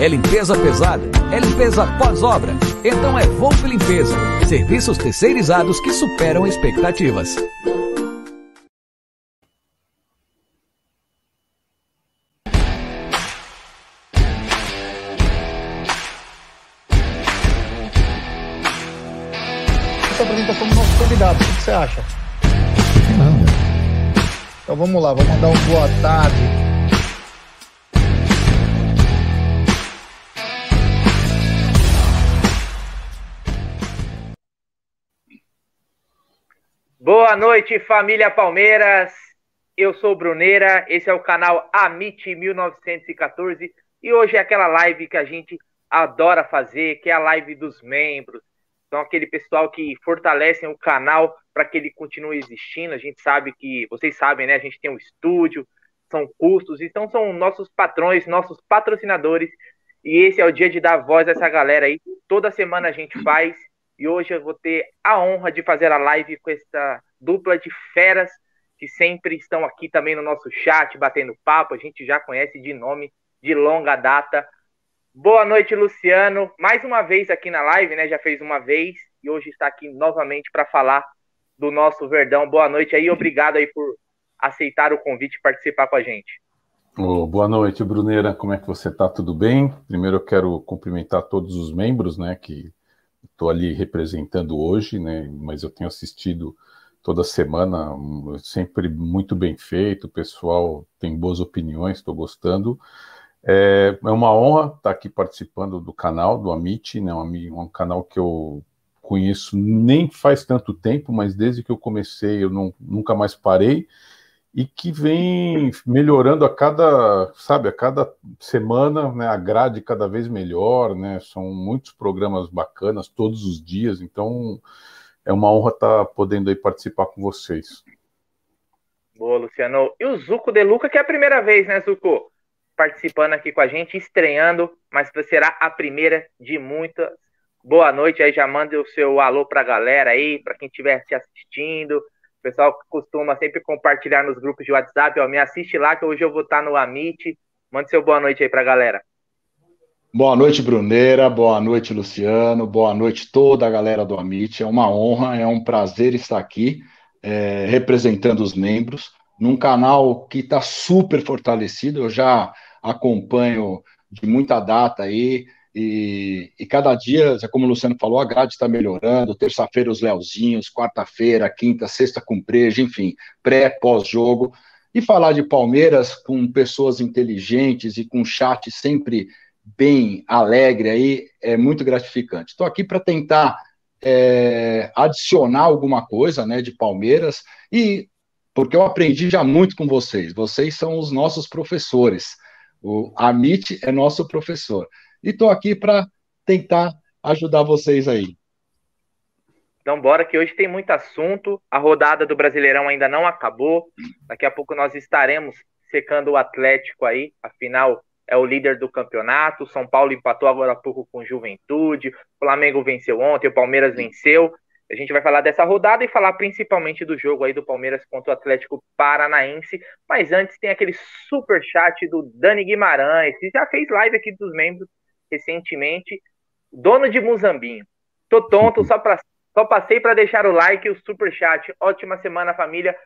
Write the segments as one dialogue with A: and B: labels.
A: É limpeza pesada? É limpeza pós-obra? Então é Volpe Limpeza. Serviços terceirizados que superam expectativas.
B: convidado. O que você acha? Não. Então vamos lá, vamos mandar um boa tarde.
C: Boa noite, família Palmeiras. Eu sou Bruneira, esse é o canal Amit 1914 e hoje é aquela live que a gente adora fazer, que é a live dos membros, são aquele pessoal que fortalecem o canal para que ele continue existindo. A gente sabe que, vocês sabem, né? A gente tem um estúdio, são custos, então são nossos patrões, nossos patrocinadores. E esse é o dia de dar voz a essa galera aí. Toda semana a gente faz. E hoje eu vou ter a honra de fazer a live com essa dupla de feras que sempre estão aqui também no nosso chat, batendo papo. A gente já conhece de nome de longa data. Boa noite, Luciano. Mais uma vez aqui na live, né? Já fez uma vez e hoje está aqui novamente para falar do nosso Verdão. Boa noite aí, obrigado aí por aceitar o convite e participar com a gente.
D: Oh, boa noite, Bruneira. Como é que você está? Tudo bem? Primeiro eu quero cumprimentar todos os membros, né, que estou ali representando hoje, né, mas eu tenho assistido toda semana, sempre muito bem feito, o pessoal tem boas opiniões, estou gostando. É, é uma honra estar aqui participando do canal, do Amit, né, um, um canal que eu conheço nem faz tanto tempo, mas desde que eu comecei eu não, nunca mais parei e que vem melhorando a cada, sabe, a cada semana, né, a grade cada vez melhor, né, são muitos programas bacanas todos os dias, então é uma honra estar podendo aí participar com vocês.
C: Boa, Luciano. E o Zuco de Luca, que é a primeira vez, né, Zuco? participando aqui com a gente, estreando, mas será a primeira de muitas. Boa noite, aí já manda o seu alô para a galera aí, para quem estiver se assistindo. O pessoal costuma sempre compartilhar nos grupos de WhatsApp, ó, me assiste lá que hoje eu vou estar no Amit. Manda seu boa noite aí para a galera.
E: Boa noite, Bruneira. Boa noite, Luciano. Boa noite, toda a galera do Amit. É uma honra, é um prazer estar aqui é, representando os membros num canal que está super fortalecido. Eu já acompanho de muita data aí, e, e, cada dia, como o Luciano falou, a grade está melhorando. Terça-feira, os Leozinhos, quarta-feira, quinta, sexta com Preja, enfim, pré, pós-jogo. E falar de Palmeiras com pessoas inteligentes e com chat sempre bem alegre aí é muito gratificante. Estou aqui para tentar é, adicionar alguma coisa né, de Palmeiras e porque eu aprendi já muito com vocês. Vocês são os nossos professores. O Amit é nosso professor. E estou aqui para tentar ajudar vocês aí.
C: Então, bora que hoje tem muito assunto. A rodada do Brasileirão ainda não acabou. Daqui a pouco nós estaremos secando o Atlético aí. Afinal, é o líder do campeonato. O São Paulo empatou agora há pouco com Juventude. O Flamengo venceu ontem, o Palmeiras venceu. A gente vai falar dessa rodada e falar principalmente do jogo aí do Palmeiras contra o Atlético Paranaense. Mas antes tem aquele super chat do Dani Guimarães, que já fez live aqui dos membros recentemente. Dono de Muzambinho. Tô tonto, só, pra, só passei para deixar o like e o super chat. Ótima semana, família.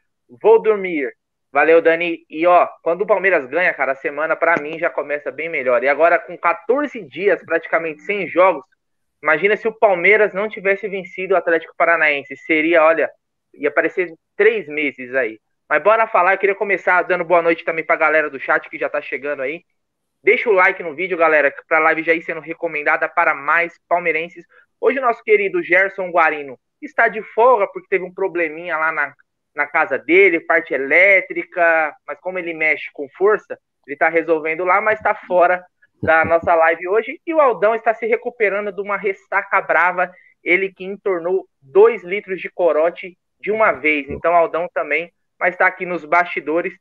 C: Vou dormir. Valeu, Dani. E ó, quando o Palmeiras ganha, cara, a semana para mim já começa bem melhor. E agora com 14 dias praticamente sem jogos, Imagina se o Palmeiras não tivesse vencido o Atlético Paranaense. Seria, olha, ia aparecer três meses aí. Mas bora falar, eu queria começar dando boa noite também pra galera do chat que já tá chegando aí. Deixa o like no vídeo, galera, pra live já ir sendo recomendada para mais palmeirenses. Hoje o nosso querido Gerson Guarino está de folga porque teve um probleminha lá na, na casa dele, parte elétrica, mas como ele mexe com força, ele tá resolvendo lá, mas tá fora da nossa live hoje. E o Aldão está se recuperando de uma ressaca brava. Ele que entornou dois litros de corote de uma vez. Então, Aldão também vai estar aqui nos bastidores.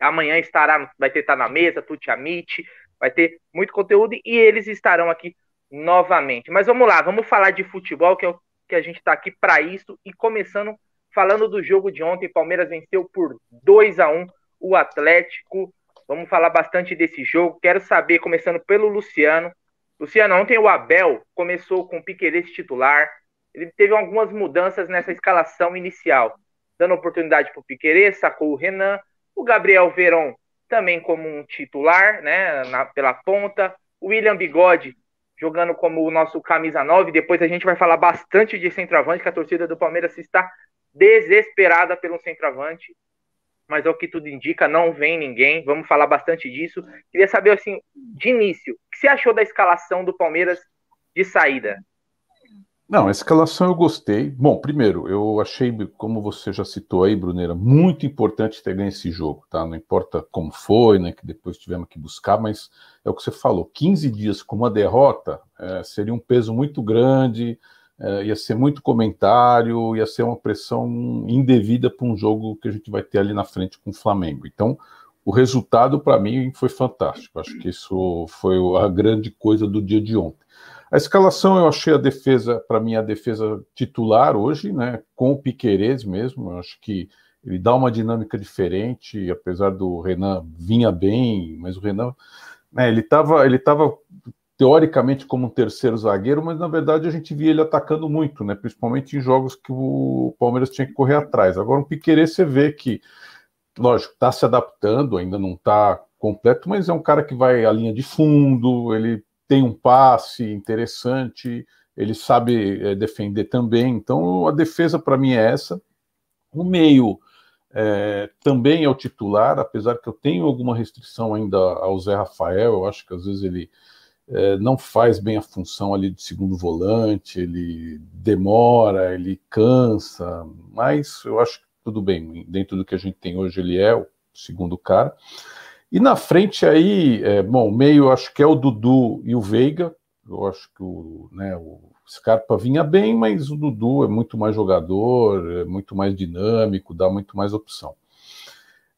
C: Amanhã estará, vai ter estar na mesa, Tuti Amit, vai ter muito conteúdo e eles estarão aqui novamente. Mas vamos lá, vamos falar de futebol, que é o que a gente está aqui para isso. E começando falando do jogo de ontem, Palmeiras venceu por 2 a 1 o Atlético. Vamos falar bastante desse jogo. Quero saber, começando pelo Luciano. Luciano, ontem o Abel começou com o Piqueires titular. Ele teve algumas mudanças nessa escalação inicial, dando oportunidade para o Piqueires, sacou o Renan, o Gabriel Veron também como um titular, né, na, pela ponta, o William Bigode jogando como o nosso camisa 9. Depois a gente vai falar bastante de centroavante, que a torcida do Palmeiras está desesperada pelo centroavante mas ao que tudo indica, não vem ninguém. Vamos falar bastante disso. Queria saber, assim, de início, o que você achou da escalação do Palmeiras de saída?
D: Não, a escalação eu gostei. Bom, primeiro, eu achei, como você já citou aí, Bruneira, muito importante ter ganho esse jogo, tá? Não importa como foi, né, que depois tivemos que buscar, mas é o que você falou, 15 dias com uma derrota é, seria um peso muito grande, é, ia ser muito comentário, ia ser uma pressão indevida para um jogo que a gente vai ter ali na frente com o Flamengo. Então, o resultado para mim foi fantástico. Acho que isso foi a grande coisa do dia de ontem. A escalação eu achei a defesa, para mim, a defesa titular hoje, né? Com o Piquerez mesmo. Eu acho que ele dá uma dinâmica diferente, apesar do Renan vinha bem, mas o Renan, né, ele estava ele tava teoricamente como um terceiro zagueiro, mas na verdade a gente via ele atacando muito, né? Principalmente em jogos que o Palmeiras tinha que correr atrás. Agora, um Piquerê você vê que, lógico, está se adaptando, ainda não está completo, mas é um cara que vai à linha de fundo, ele tem um passe interessante, ele sabe é, defender também. Então, a defesa para mim é essa. O meio é, também é o titular, apesar que eu tenho alguma restrição ainda ao Zé Rafael, eu acho que às vezes ele é, não faz bem a função ali de segundo volante, ele demora, ele cansa, mas eu acho que tudo bem, dentro do que a gente tem hoje, ele é o segundo cara. E na frente aí, é, bom, meio acho que é o Dudu e o Veiga, eu acho que o, né, o Scarpa vinha bem, mas o Dudu é muito mais jogador, é muito mais dinâmico, dá muito mais opção.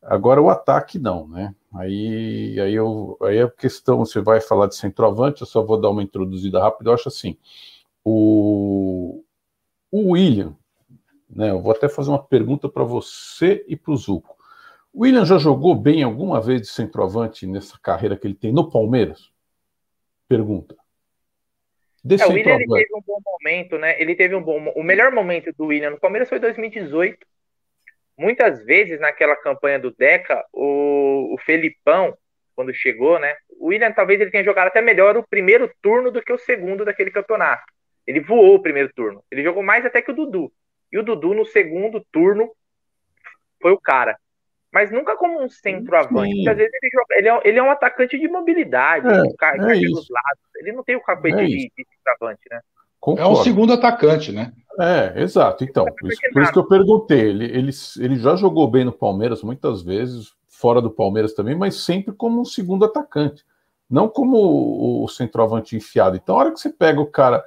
D: Agora o ataque não, né? Aí, aí, eu, aí a questão, você vai falar de centroavante, eu só vou dar uma introduzida rápida, eu acho assim, o, o William, né, eu vou até fazer uma pergunta para você e para o Zuco. O William já jogou bem alguma vez de centroavante nessa carreira que ele tem no Palmeiras? Pergunta.
C: É, o William ele teve um bom momento, né? Ele teve um bom. O melhor momento do William no Palmeiras foi 2018 muitas vezes naquela campanha do Deca, o, o Felipão, quando chegou, né? O William talvez ele tenha jogado até melhor o primeiro turno do que o segundo daquele campeonato. Ele voou o primeiro turno. Ele jogou mais até que o Dudu. E o Dudu no segundo turno foi o cara. Mas nunca como um centroavante. Porque às vezes ele, joga, ele, é, ele é um atacante de mobilidade, é, um cara, é dos lados. Ele não tem o cacuete é de, de centroavante, né?
E: Concordo. É o segundo atacante, né?
D: É, exato. Então, por isso, por isso que eu perguntei. Ele, ele, ele já jogou bem no Palmeiras muitas vezes, fora do Palmeiras também, mas sempre como um segundo atacante, não como o, o centroavante enfiado. Então, a hora que você pega o cara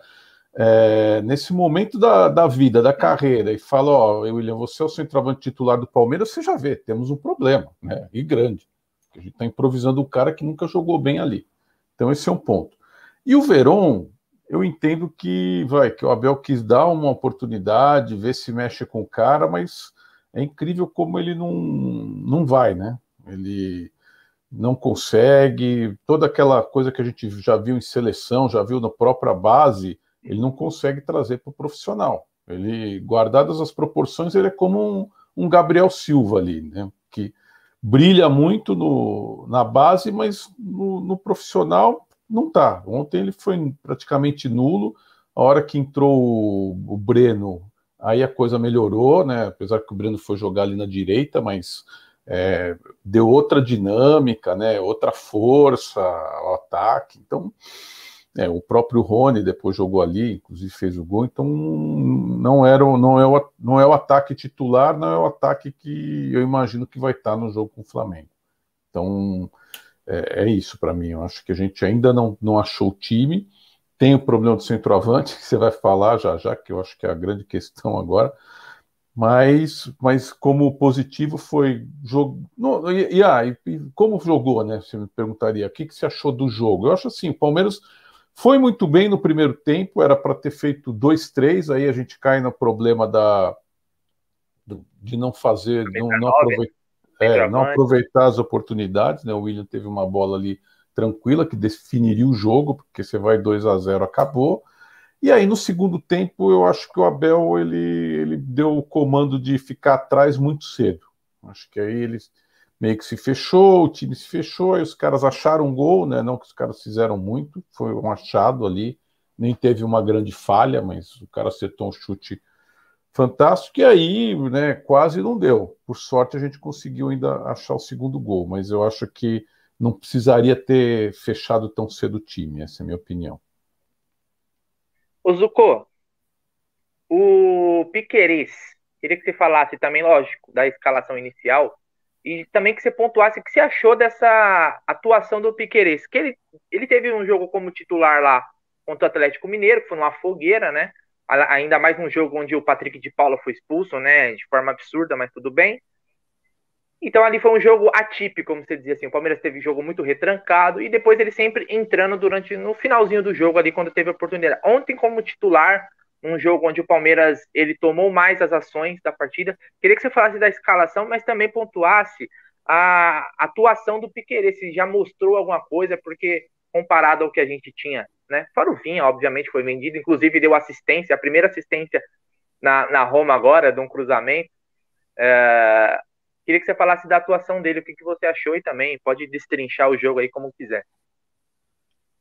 D: é, nesse momento da, da vida, da carreira, e fala: Ó, William, você é o centroavante titular do Palmeiras, você já vê, temos um problema, né? E grande. A gente está improvisando um cara que nunca jogou bem ali. Então, esse é um ponto. E o Veron, eu entendo que vai que o Abel quis dar uma oportunidade, ver se mexe com o cara, mas é incrível como ele não, não vai, né? Ele não consegue, toda aquela coisa que a gente já viu em seleção, já viu na própria base, ele não consegue trazer para o profissional. Ele, guardadas as proporções, ele é como um, um Gabriel Silva ali, né? Que brilha muito no, na base, mas no, no profissional não tá. Ontem ele foi praticamente nulo. A hora que entrou o, o Breno, aí a coisa melhorou, né? Apesar que o Breno foi jogar ali na direita, mas é, deu outra dinâmica, né? Outra força ao ataque. Então, é, o próprio Rony depois jogou ali, inclusive fez o gol. Então, não era, não é o, não é o ataque titular, não é o ataque que eu imagino que vai estar no jogo com o Flamengo. Então, é, é isso para mim. Eu acho que a gente ainda não, não achou o time. Tem o problema do centroavante, que você vai falar já já, que eu acho que é a grande questão agora. Mas, mas como positivo foi jogo. e, e, ah, e, como jogou, né? Você me perguntaria, o que, que você achou do jogo? Eu acho assim, o Palmeiras foi muito bem no primeiro tempo, era para ter feito 2-3, aí a gente cai no problema da, de não fazer, não, não aproveitar é, não aproveitar as oportunidades, né? O William teve uma bola ali tranquila que definiria o jogo, porque você vai 2 a 0 acabou. E aí no segundo tempo eu acho que o Abel ele, ele deu o comando de ficar atrás muito cedo. Acho que aí ele meio que se fechou, o time se fechou, aí os caras acharam um gol, né? Não que os caras fizeram muito, foi um achado ali, nem teve uma grande falha, mas o cara acertou um chute fantástico, e aí, né, quase não deu. Por sorte, a gente conseguiu ainda achar o segundo gol, mas eu acho que não precisaria ter fechado tão cedo o time, essa é a minha opinião.
C: O Zucco, o Piqueires, queria que você falasse também, lógico, da escalação inicial, e também que você pontuasse o que você achou dessa atuação do Piqueires, que ele, ele teve um jogo como titular lá contra o Atlético Mineiro, que foi numa fogueira, né? ainda mais num jogo onde o Patrick de Paula foi expulso, né, de forma absurda, mas tudo bem. Então ali foi um jogo atípico, como você dizia assim, o Palmeiras teve jogo muito retrancado e depois ele sempre entrando durante no finalzinho do jogo ali quando teve a oportunidade. Ontem como titular, um jogo onde o Palmeiras ele tomou mais as ações da partida. Queria que você falasse da escalação, mas também pontuasse a atuação do Piqueires, se já mostrou alguma coisa, porque comparado ao que a gente tinha né? Fora o Vinha, obviamente, foi vendido, inclusive deu assistência, a primeira assistência na, na Roma agora, de um cruzamento. É... Queria que você falasse da atuação dele, o que, que você achou e também pode destrinchar o jogo aí como quiser.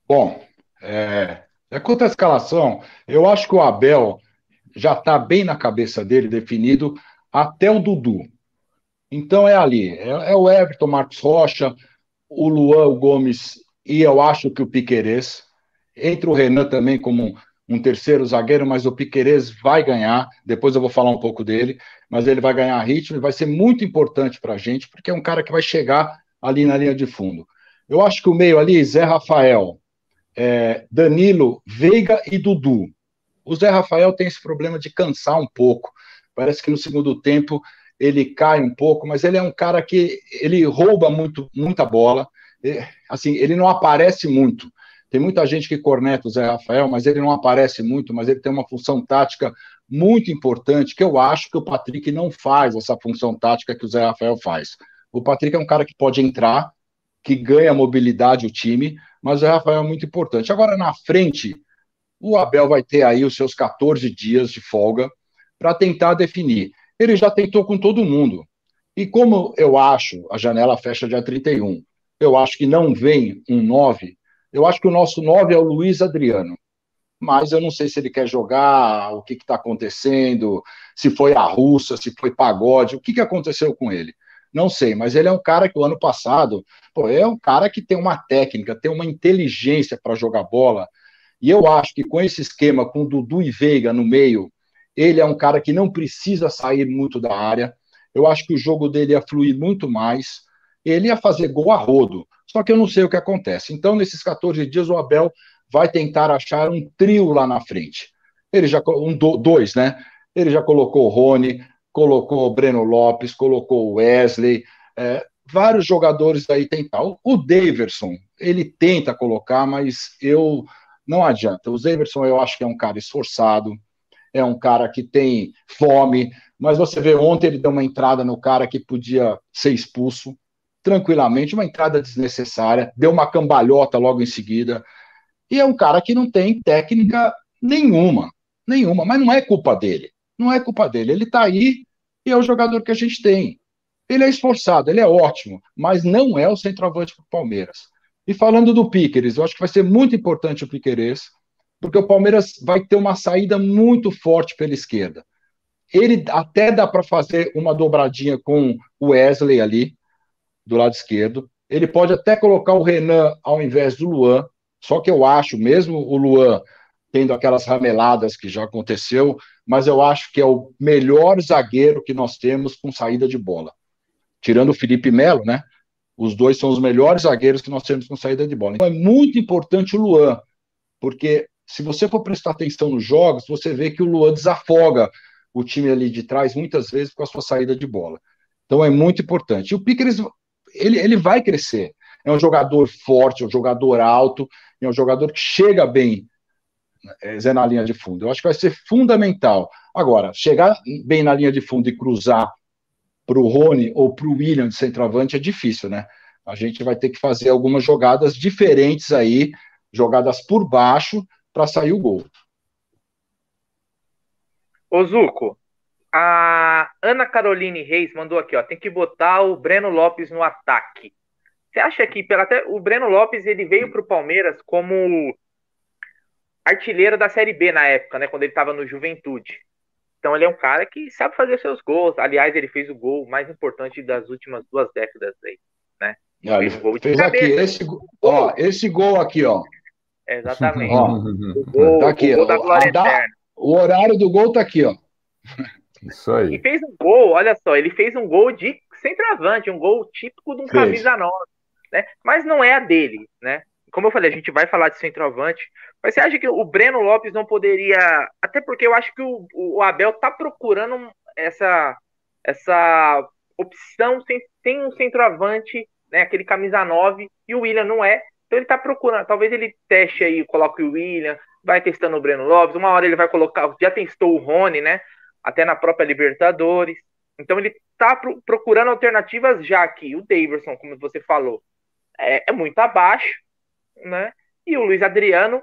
E: Bom, é, é quanto à escalação, eu acho que o Abel já está bem na cabeça dele definido até o Dudu. Então é ali, é, é o Everton, Marcos Rocha, o Luan o Gomes e eu acho que o Piquerez. Entra o Renan também como um, um terceiro zagueiro, mas o Piquerez vai ganhar. Depois eu vou falar um pouco dele, mas ele vai ganhar ritmo e vai ser muito importante para a gente, porque é um cara que vai chegar ali na linha de fundo. Eu acho que o meio ali, Zé Rafael, é, Danilo, Veiga e Dudu. O Zé Rafael tem esse problema de cansar um pouco. Parece que no segundo tempo ele cai um pouco, mas ele é um cara que ele rouba muito, muita bola. Assim, ele não aparece muito. Tem muita gente que corneta o Zé Rafael, mas ele não aparece muito, mas ele tem uma função tática muito importante, que eu acho que o Patrick não faz essa função tática que o Zé Rafael faz. O Patrick é um cara que pode entrar, que ganha mobilidade o time, mas o Rafael é muito importante. Agora, na frente, o Abel vai ter aí os seus 14 dias de folga para tentar definir. Ele já tentou com todo mundo. E como eu acho, a janela fecha dia 31, eu acho que não vem um 9, eu acho que o nosso 9 é o Luiz Adriano. Mas eu não sei se ele quer jogar, o que está acontecendo, se foi a russa, se foi pagode, o que, que aconteceu com ele. Não sei, mas ele é um cara que o ano passado, pô, é um cara que tem uma técnica, tem uma inteligência para jogar bola. E eu acho que com esse esquema, com Dudu e Veiga no meio, ele é um cara que não precisa sair muito da área. Eu acho que o jogo dele ia fluir muito mais. Ele ia fazer gol a rodo. Só que eu não sei o que acontece. Então, nesses 14 dias, o Abel vai tentar achar um trio lá na frente. Ele já um dois, né? Ele já colocou o Rony, colocou o Breno Lopes, colocou o Wesley, é, vários jogadores aí tentar. O Daverson, ele tenta colocar, mas eu não adianta. O Zemerson eu acho que é um cara esforçado, é um cara que tem fome, mas você vê ontem ele deu uma entrada no cara que podia ser expulso tranquilamente, uma entrada desnecessária, deu uma cambalhota logo em seguida. E é um cara que não tem técnica nenhuma, nenhuma, mas não é culpa dele. Não é culpa dele. Ele está aí e é o jogador que a gente tem. Ele é esforçado, ele é ótimo, mas não é o centroavante para o Palmeiras. E falando do Piqueres, eu acho que vai ser muito importante o Piqueires, porque o Palmeiras vai ter uma saída muito forte pela esquerda. Ele até dá para fazer uma dobradinha com o Wesley ali, do lado esquerdo. Ele pode até colocar o Renan ao invés do Luan, só que eu acho, mesmo o Luan tendo aquelas rameladas que já aconteceu, mas eu acho que é o melhor zagueiro que nós temos com saída de bola. Tirando o Felipe Melo, né? Os dois são os melhores zagueiros que nós temos com saída de bola. Então é muito importante o Luan, porque se você for prestar atenção nos jogos, você vê que o Luan desafoga o time ali de trás muitas vezes com a sua saída de bola. Então é muito importante. E o Piqueres, ele, ele vai crescer. É um jogador forte, é um jogador alto, é um jogador que chega bem Zé na linha de fundo. Eu acho que vai ser fundamental. Agora, chegar bem na linha de fundo e cruzar para o Rony ou para o William de centroavante é difícil, né? A gente vai ter que fazer algumas jogadas diferentes aí, jogadas por baixo, para sair o gol.
C: Ô Zuco, a Ana Caroline Reis mandou aqui, ó, tem que botar o Breno Lopes no ataque. Você acha que até, o Breno Lopes ele veio para o Palmeiras como artilheiro da Série B na época, né? Quando ele estava no Juventude. Então ele é um cara que sabe fazer seus gols. Aliás, ele fez o gol mais importante das últimas duas décadas aí, né?
E: Ah, fez, gol fez aqui esse, ó, esse gol aqui, ó.
C: Exatamente.
E: ó, o gol, tá aqui, o, gol da o horário do gol tá aqui, ó.
D: Isso aí.
C: E fez um gol, olha só, ele fez um gol de centroavante, um gol típico de um fez. camisa nova, né? Mas não é a dele, né? Como eu falei, a gente vai falar de centroavante, mas você acha que o Breno Lopes não poderia. Até porque eu acho que o, o Abel tá procurando essa, essa opção sem, sem um centroavante, né? Aquele camisa 9, e o William não é. Então ele tá procurando. Talvez ele teste aí, coloque o William, vai testando o Breno Lopes. Uma hora ele vai colocar. Já testou o Rony, né? Até na própria Libertadores. Então ele tá pro, procurando alternativas já aqui. O Daverson, como você falou, é, é muito abaixo, né? E o Luiz Adriano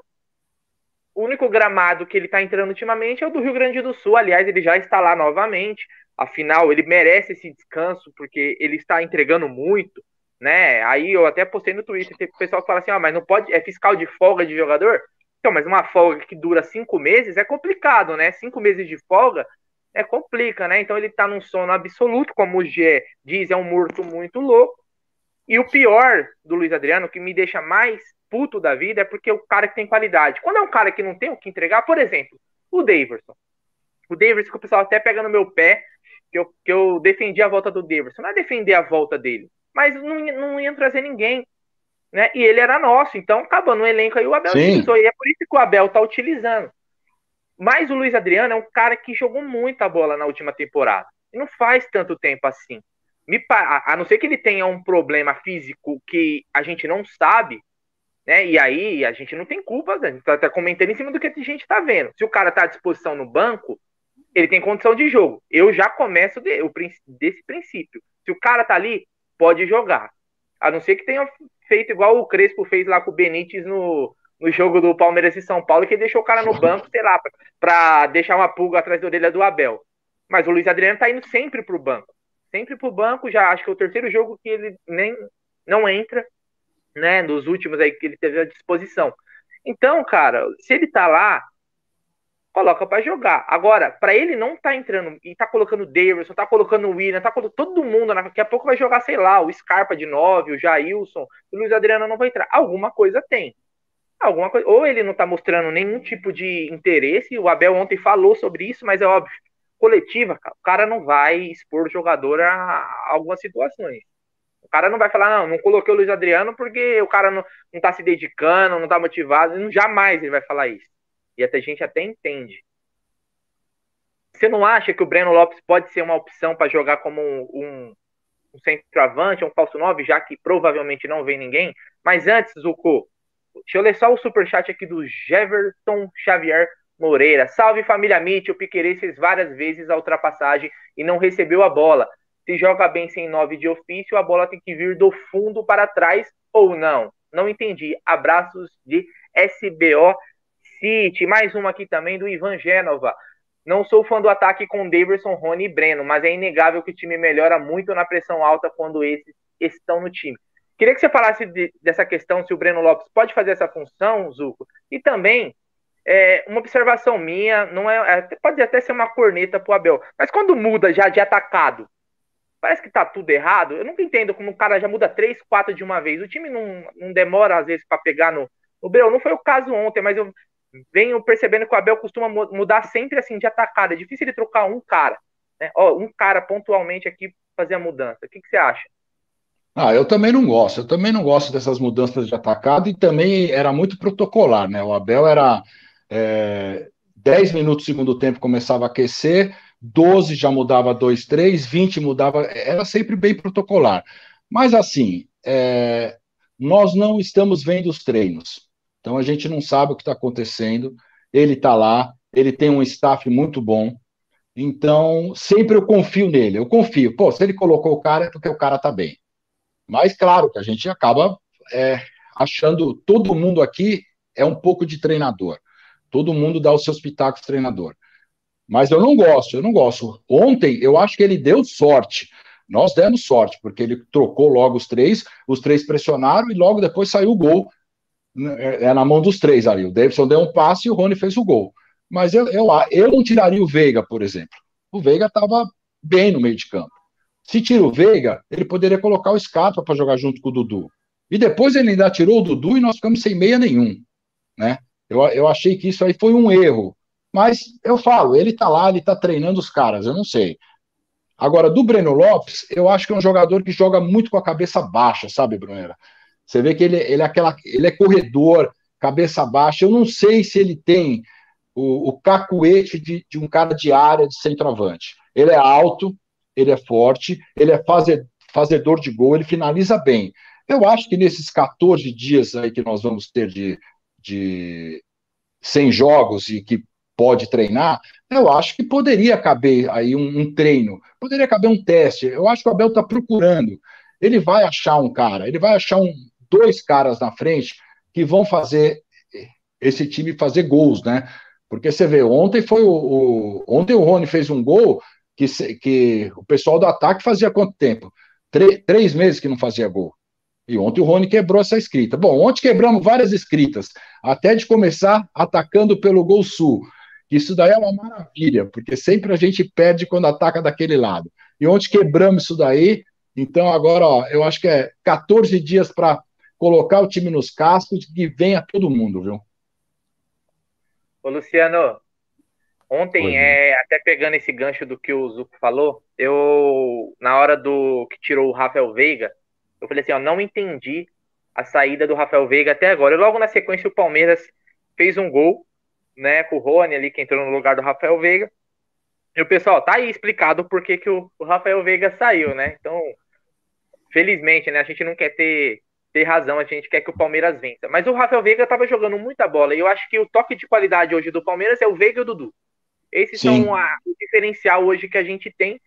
C: o único gramado que ele está entrando ultimamente é o do Rio Grande do Sul. Aliás, ele já está lá novamente. Afinal, ele merece esse descanso porque ele está entregando muito, né? Aí eu até postei no Twitter, tem pessoal fala assim: ah, mas não pode, é fiscal de folga de jogador? Então, mas uma folga que dura cinco meses é complicado, né? Cinco meses de folga é complica, né? Então ele está num sono absoluto, como o Gé diz, é um morto muito louco. E o pior do Luiz Adriano, que me deixa mais puto da vida é porque o cara que tem qualidade. Quando é um cara que não tem o que entregar, por exemplo, o Daverson. O Daverson, que o pessoal até pega no meu pé, que eu, que eu defendi a volta do Daverson. Não é defender a volta dele, mas não, não ia trazer ninguém. Né? E ele era nosso, então acabando o elenco aí, o Abel Sim. utilizou. E é por isso que o Abel tá utilizando. Mas o Luiz Adriano é um cara que jogou muita bola na última temporada. E não faz tanto tempo assim. Me, a não ser que ele tenha um problema físico que a gente não sabe, né? E aí a gente não tem culpa, a gente tá, tá comentando em cima do que a gente tá vendo. Se o cara tá à disposição no banco, ele tem condição de jogo. Eu já começo de, desse princípio. Se o cara tá ali, pode jogar. A não ser que tenha feito igual o Crespo fez lá com o Benítez no, no jogo do Palmeiras e São Paulo, que deixou o cara no banco, sei lá, pra, deixar uma pulga atrás da orelha do Abel. Mas o Luiz Adriano tá indo sempre pro banco. Sempre pro banco, já acho que é o terceiro jogo que ele nem não entra né, nos últimos aí que ele teve à disposição. Então, cara, se ele tá lá, coloca para jogar. Agora, para ele não tá entrando e tá colocando o Davidson, tá colocando o William, tá colocando todo mundo, daqui a pouco vai jogar, sei lá, o Scarpa de 9, o Jailson, o Luiz Adriano não vai entrar. Alguma coisa tem. Alguma coisa, ou ele não tá mostrando nenhum tipo de interesse, o Abel ontem falou sobre isso, mas é óbvio, coletiva, o cara não vai expor o jogador a, algumas situações. O cara não vai falar, não, não coloquei o Luiz Adriano porque o cara não, não tá se dedicando, não tá motivado. Jamais ele vai falar isso. E até a gente até entende. Você não acha que o Breno Lopes pode ser uma opção para jogar como um, um, um centroavante, um falso 9, já que provavelmente não vem ninguém? Mas antes, Zuko, Deixa eu ler só o superchat aqui do Jeverton Xavier Moreira. Salve família Mitch, o Piqueires fez várias vezes a ultrapassagem e não recebeu a bola. Se joga bem sem nove de ofício, a bola tem que vir do fundo para trás ou não? Não entendi. Abraços de SBO City. Mais uma aqui também do Ivan Gênova. Não sou fã do ataque com Davidson, Rony e Breno, mas é inegável que o time melhora muito na pressão alta quando esses estão no time. Queria que você falasse de, dessa questão, se o Breno Lopes pode fazer essa função, Zuco, e também é, uma observação minha, não é, é pode até ser uma corneta pro Abel, mas quando muda já de atacado, parece que tá tudo errado. Eu nunca entendo como o cara já muda três, quatro de uma vez. O time não, não demora às vezes para pegar no, no Breu. Não foi o caso ontem, mas eu venho percebendo que o Abel costuma mudar sempre assim de atacada. É difícil ele trocar um cara, né? Ó, um cara pontualmente aqui fazer a mudança. O que, que você acha?
E: Ah, eu também não gosto. Eu também não gosto dessas mudanças de atacado e também era muito protocolar, né? O Abel era é, 10 minutos do segundo tempo começava a aquecer, 12 já mudava 2, 3, 20 mudava, era sempre bem protocolar. Mas assim, é, nós não estamos vendo os treinos. Então a gente não sabe o que está acontecendo. Ele está lá, ele tem um staff muito bom. Então, sempre eu confio nele. Eu confio. Pô, se ele colocou o cara, é porque o cara está bem. Mas, claro, que a gente acaba é, achando. Todo mundo aqui é um pouco de treinador. Todo mundo dá os seus pitacos treinador. Mas eu não gosto, eu não gosto. Ontem, eu acho que ele deu sorte. Nós demos sorte, porque ele trocou logo os três, os três pressionaram e logo depois saiu o gol. É, é na mão dos três ali. O Davidson deu um passe e o Rony fez o gol. Mas eu, eu, eu não tiraria o Veiga, por exemplo. O Veiga estava bem no meio de campo. Se tira o Veiga, ele poderia colocar o Scarpa para jogar junto com o Dudu. E depois ele ainda tirou o Dudu e nós ficamos sem meia nenhum. Né? Eu, eu achei que isso aí foi um erro. Mas eu falo, ele tá lá, ele tá treinando os caras, eu não sei. Agora, do Breno Lopes, eu acho que é um jogador que joga muito com a cabeça baixa, sabe, Brunera? Você vê que ele, ele, é, aquela, ele é corredor, cabeça baixa. Eu não sei se ele tem o, o cacuete de, de um cara de área de centroavante. Ele é alto, ele é forte, ele é fazer, fazedor de gol, ele finaliza bem. Eu acho que nesses 14 dias aí que nós vamos ter de, de 100 jogos e que pode treinar, eu acho que poderia caber aí um, um treino, poderia caber um teste. Eu acho que o Abel está procurando. Ele vai achar um cara, ele vai achar um, dois caras na frente que vão fazer esse time fazer gols, né? Porque você vê, ontem foi o, o ontem o Rony fez um gol que, que o pessoal do ataque fazia quanto tempo? três meses que não fazia gol. E ontem o Rony quebrou essa escrita. Bom, ontem quebramos várias escritas, até de começar atacando pelo Gol Sul. Isso daí é uma maravilha, porque sempre a gente perde quando ataca daquele lado. E ontem quebramos isso daí. Então, agora, ó, eu acho que é 14 dias para colocar o time nos cascos e venha todo mundo, viu?
C: Ô, Luciano, ontem, é, até pegando esse gancho do que o Zuco falou, eu, na hora do que tirou o Rafael Veiga, eu falei assim, ó, não entendi a saída do Rafael Veiga até agora. E logo na sequência o Palmeiras fez um gol, né, com o Rony ali que entrou no lugar do Rafael Veiga. E o pessoal, tá aí explicado por que, que o, o Rafael Veiga saiu, né? Então, felizmente, né, a gente não quer ter ter razão, a gente quer que o Palmeiras vença. Mas o Rafael Veiga estava jogando muita bola e eu acho que o toque de qualidade hoje do Palmeiras é o Veiga e o Dudu. Esses Sim. são a, o diferencial hoje que a gente tem,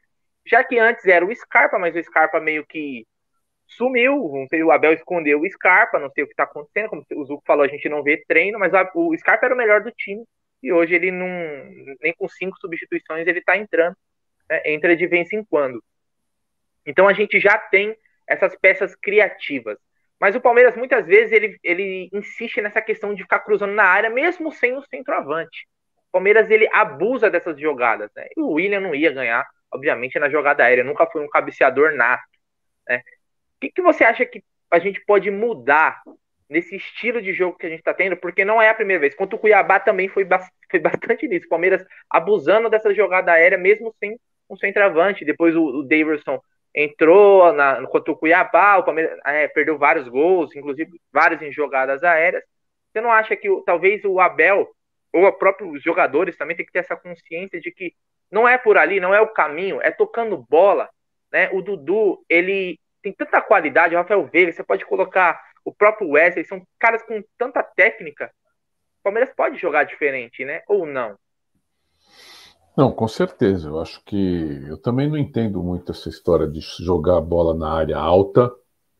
C: já que antes era o Scarpa, mas o Scarpa meio que sumiu, não sei, o Abel escondeu o Scarpa, não sei o que está acontecendo, como o Zuco falou, a gente não vê treino, mas o Scarpa era o melhor do time, e hoje ele não, nem com cinco substituições ele está entrando, né, entra de vez em quando. Então a gente já tem essas peças criativas. Mas o Palmeiras muitas vezes ele, ele insiste nessa questão de ficar cruzando na área, mesmo sem o centroavante. O Palmeiras ele abusa dessas jogadas, né? E o William não ia ganhar, obviamente, na jogada aérea, nunca foi um cabeceador nato, né? Que, que você acha que a gente pode mudar nesse estilo de jogo que a gente está tendo? Porque não é a primeira vez. Quanto o Cuiabá também foi, foi bastante nisso. O Palmeiras abusando dessa jogada aérea, mesmo sem um centroavante. Depois o, o Davidson entrou na, contra o Cuiabá, o Palmeiras é, perdeu vários gols, inclusive vários em jogadas aéreas. Você não acha que talvez o Abel ou os próprios jogadores também tem que ter essa consciência de que não é por ali, não é o caminho, é tocando bola, né? O Dudu, ele tem tanta qualidade, o Rafael Veiga, você pode colocar o próprio Wesley, são caras com tanta técnica. O Palmeiras pode jogar diferente, né? Ou não?
D: Não, com certeza. Eu acho que eu também não entendo muito essa história de jogar a bola na área alta,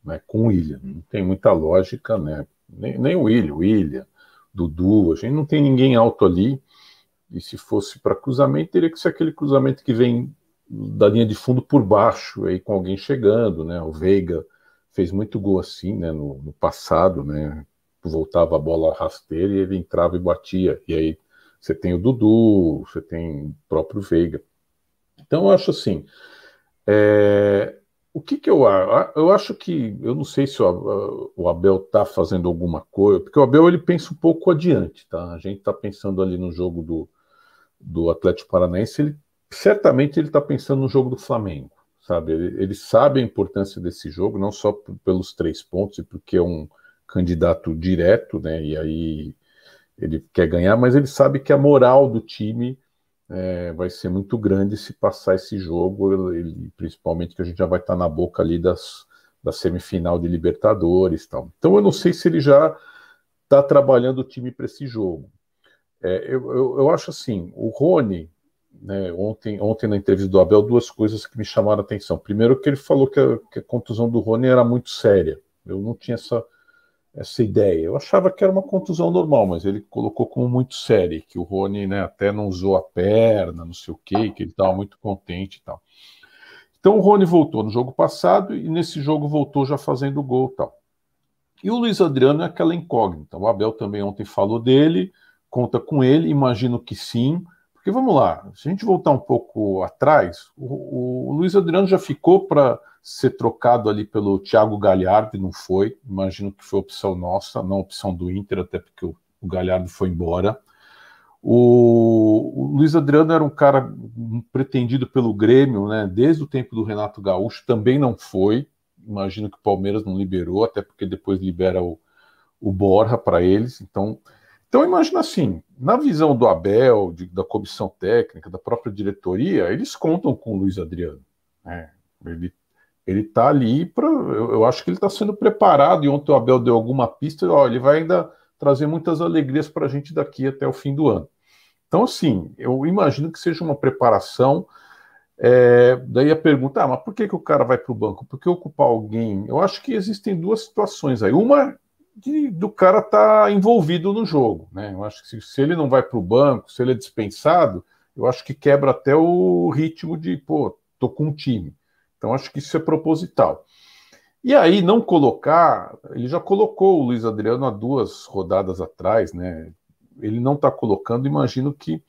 D: né, com o William. Não tem muita lógica, né? Nem, nem o William, o William, Dudu, a gente não tem ninguém alto ali. E se fosse para cruzamento, teria que ser aquele cruzamento que vem da linha de fundo por baixo, aí com alguém chegando, né? O Veiga fez muito gol assim, né? No, no passado, né? Voltava a bola rasteira e ele entrava e batia. E aí você tem o Dudu, você tem o próprio Veiga. Então eu acho assim. É, o que, que eu acho? Eu acho que eu não sei se o, Abel está fazendo alguma coisa, porque o Abel ele pensa um pouco adiante, tá? A gente está pensando ali no jogo do, do Atlético Paranaense, ele certamente ele está pensando no jogo do Flamengo, sabe? Ele, ele, sabe a importância desse jogo, não só pelos três pontos e porque é um candidato direto, né? E aí ele quer ganhar, mas ele sabe que a moral do time é, vai ser muito grande se passar esse jogo, ele, principalmente que a gente já vai estar na boca ali das, da semifinal de Libertadores tal. Então eu não sei se ele já está trabalhando o time para esse jogo. É, eu, eu, eu, acho assim, o Rony, né, ontem, ontem na entrevista do Abel, duas coisas que me chamaram a atenção. Primeiro que ele falou que a, que a contusão do Rony era muito séria. Eu não tinha essa essa ideia. Eu achava que era uma contusão normal, mas ele colocou como muito séria, que o Rony né, até não usou a perna, não sei o quê, que ele estava muito contente e tal. Então o Rony voltou no jogo passado e nesse jogo voltou já fazendo gol e tal. E o Luiz Adriano é aquela incógnita. O Abel também ontem falou dele, conta com ele, imagino que sim. Porque vamos lá, se a gente voltar um pouco atrás, o, o Luiz Adriano já ficou para ser trocado ali pelo Thiago Galhardo, não foi. Imagino que foi opção nossa, não opção do Inter, até porque o, o Galhardo foi embora. O, o, Luiz Adriano era um cara pretendido pelo Grêmio, né? Desde o tempo do Renato Gaúcho, também não foi. Imagino que o Palmeiras não liberou, até porque depois libera o, o Borra para eles. Então, então imagina assim, na visão do Abel, de, da comissão técnica, da própria diretoria, eles contam com o Luiz Adriano. Né? Ele ele está ali para. Eu, eu, acho que ele está sendo preparado, e ontem o Abel deu alguma pista, ó, ele vai ainda trazer muitas alegrias para a gente daqui até o fim do ano. Então, assim, eu imagino que seja uma preparação. É, daí a pergunta, ah, mas por que, que o cara vai para o banco? Por que ocupar alguém? Eu acho que existem duas situações aí. Uma de, do cara estar tá envolvido no jogo, né? Eu acho que se, se ele não vai para o banco, se ele é dispensado, eu acho que quebra até o ritmo de, pô, tô com um time. Então, acho que isso é proposital. E aí, não colocar, ele já colocou o Luiz Adriano há duas rodadas atrás, né? Ele não está colocando, imagino que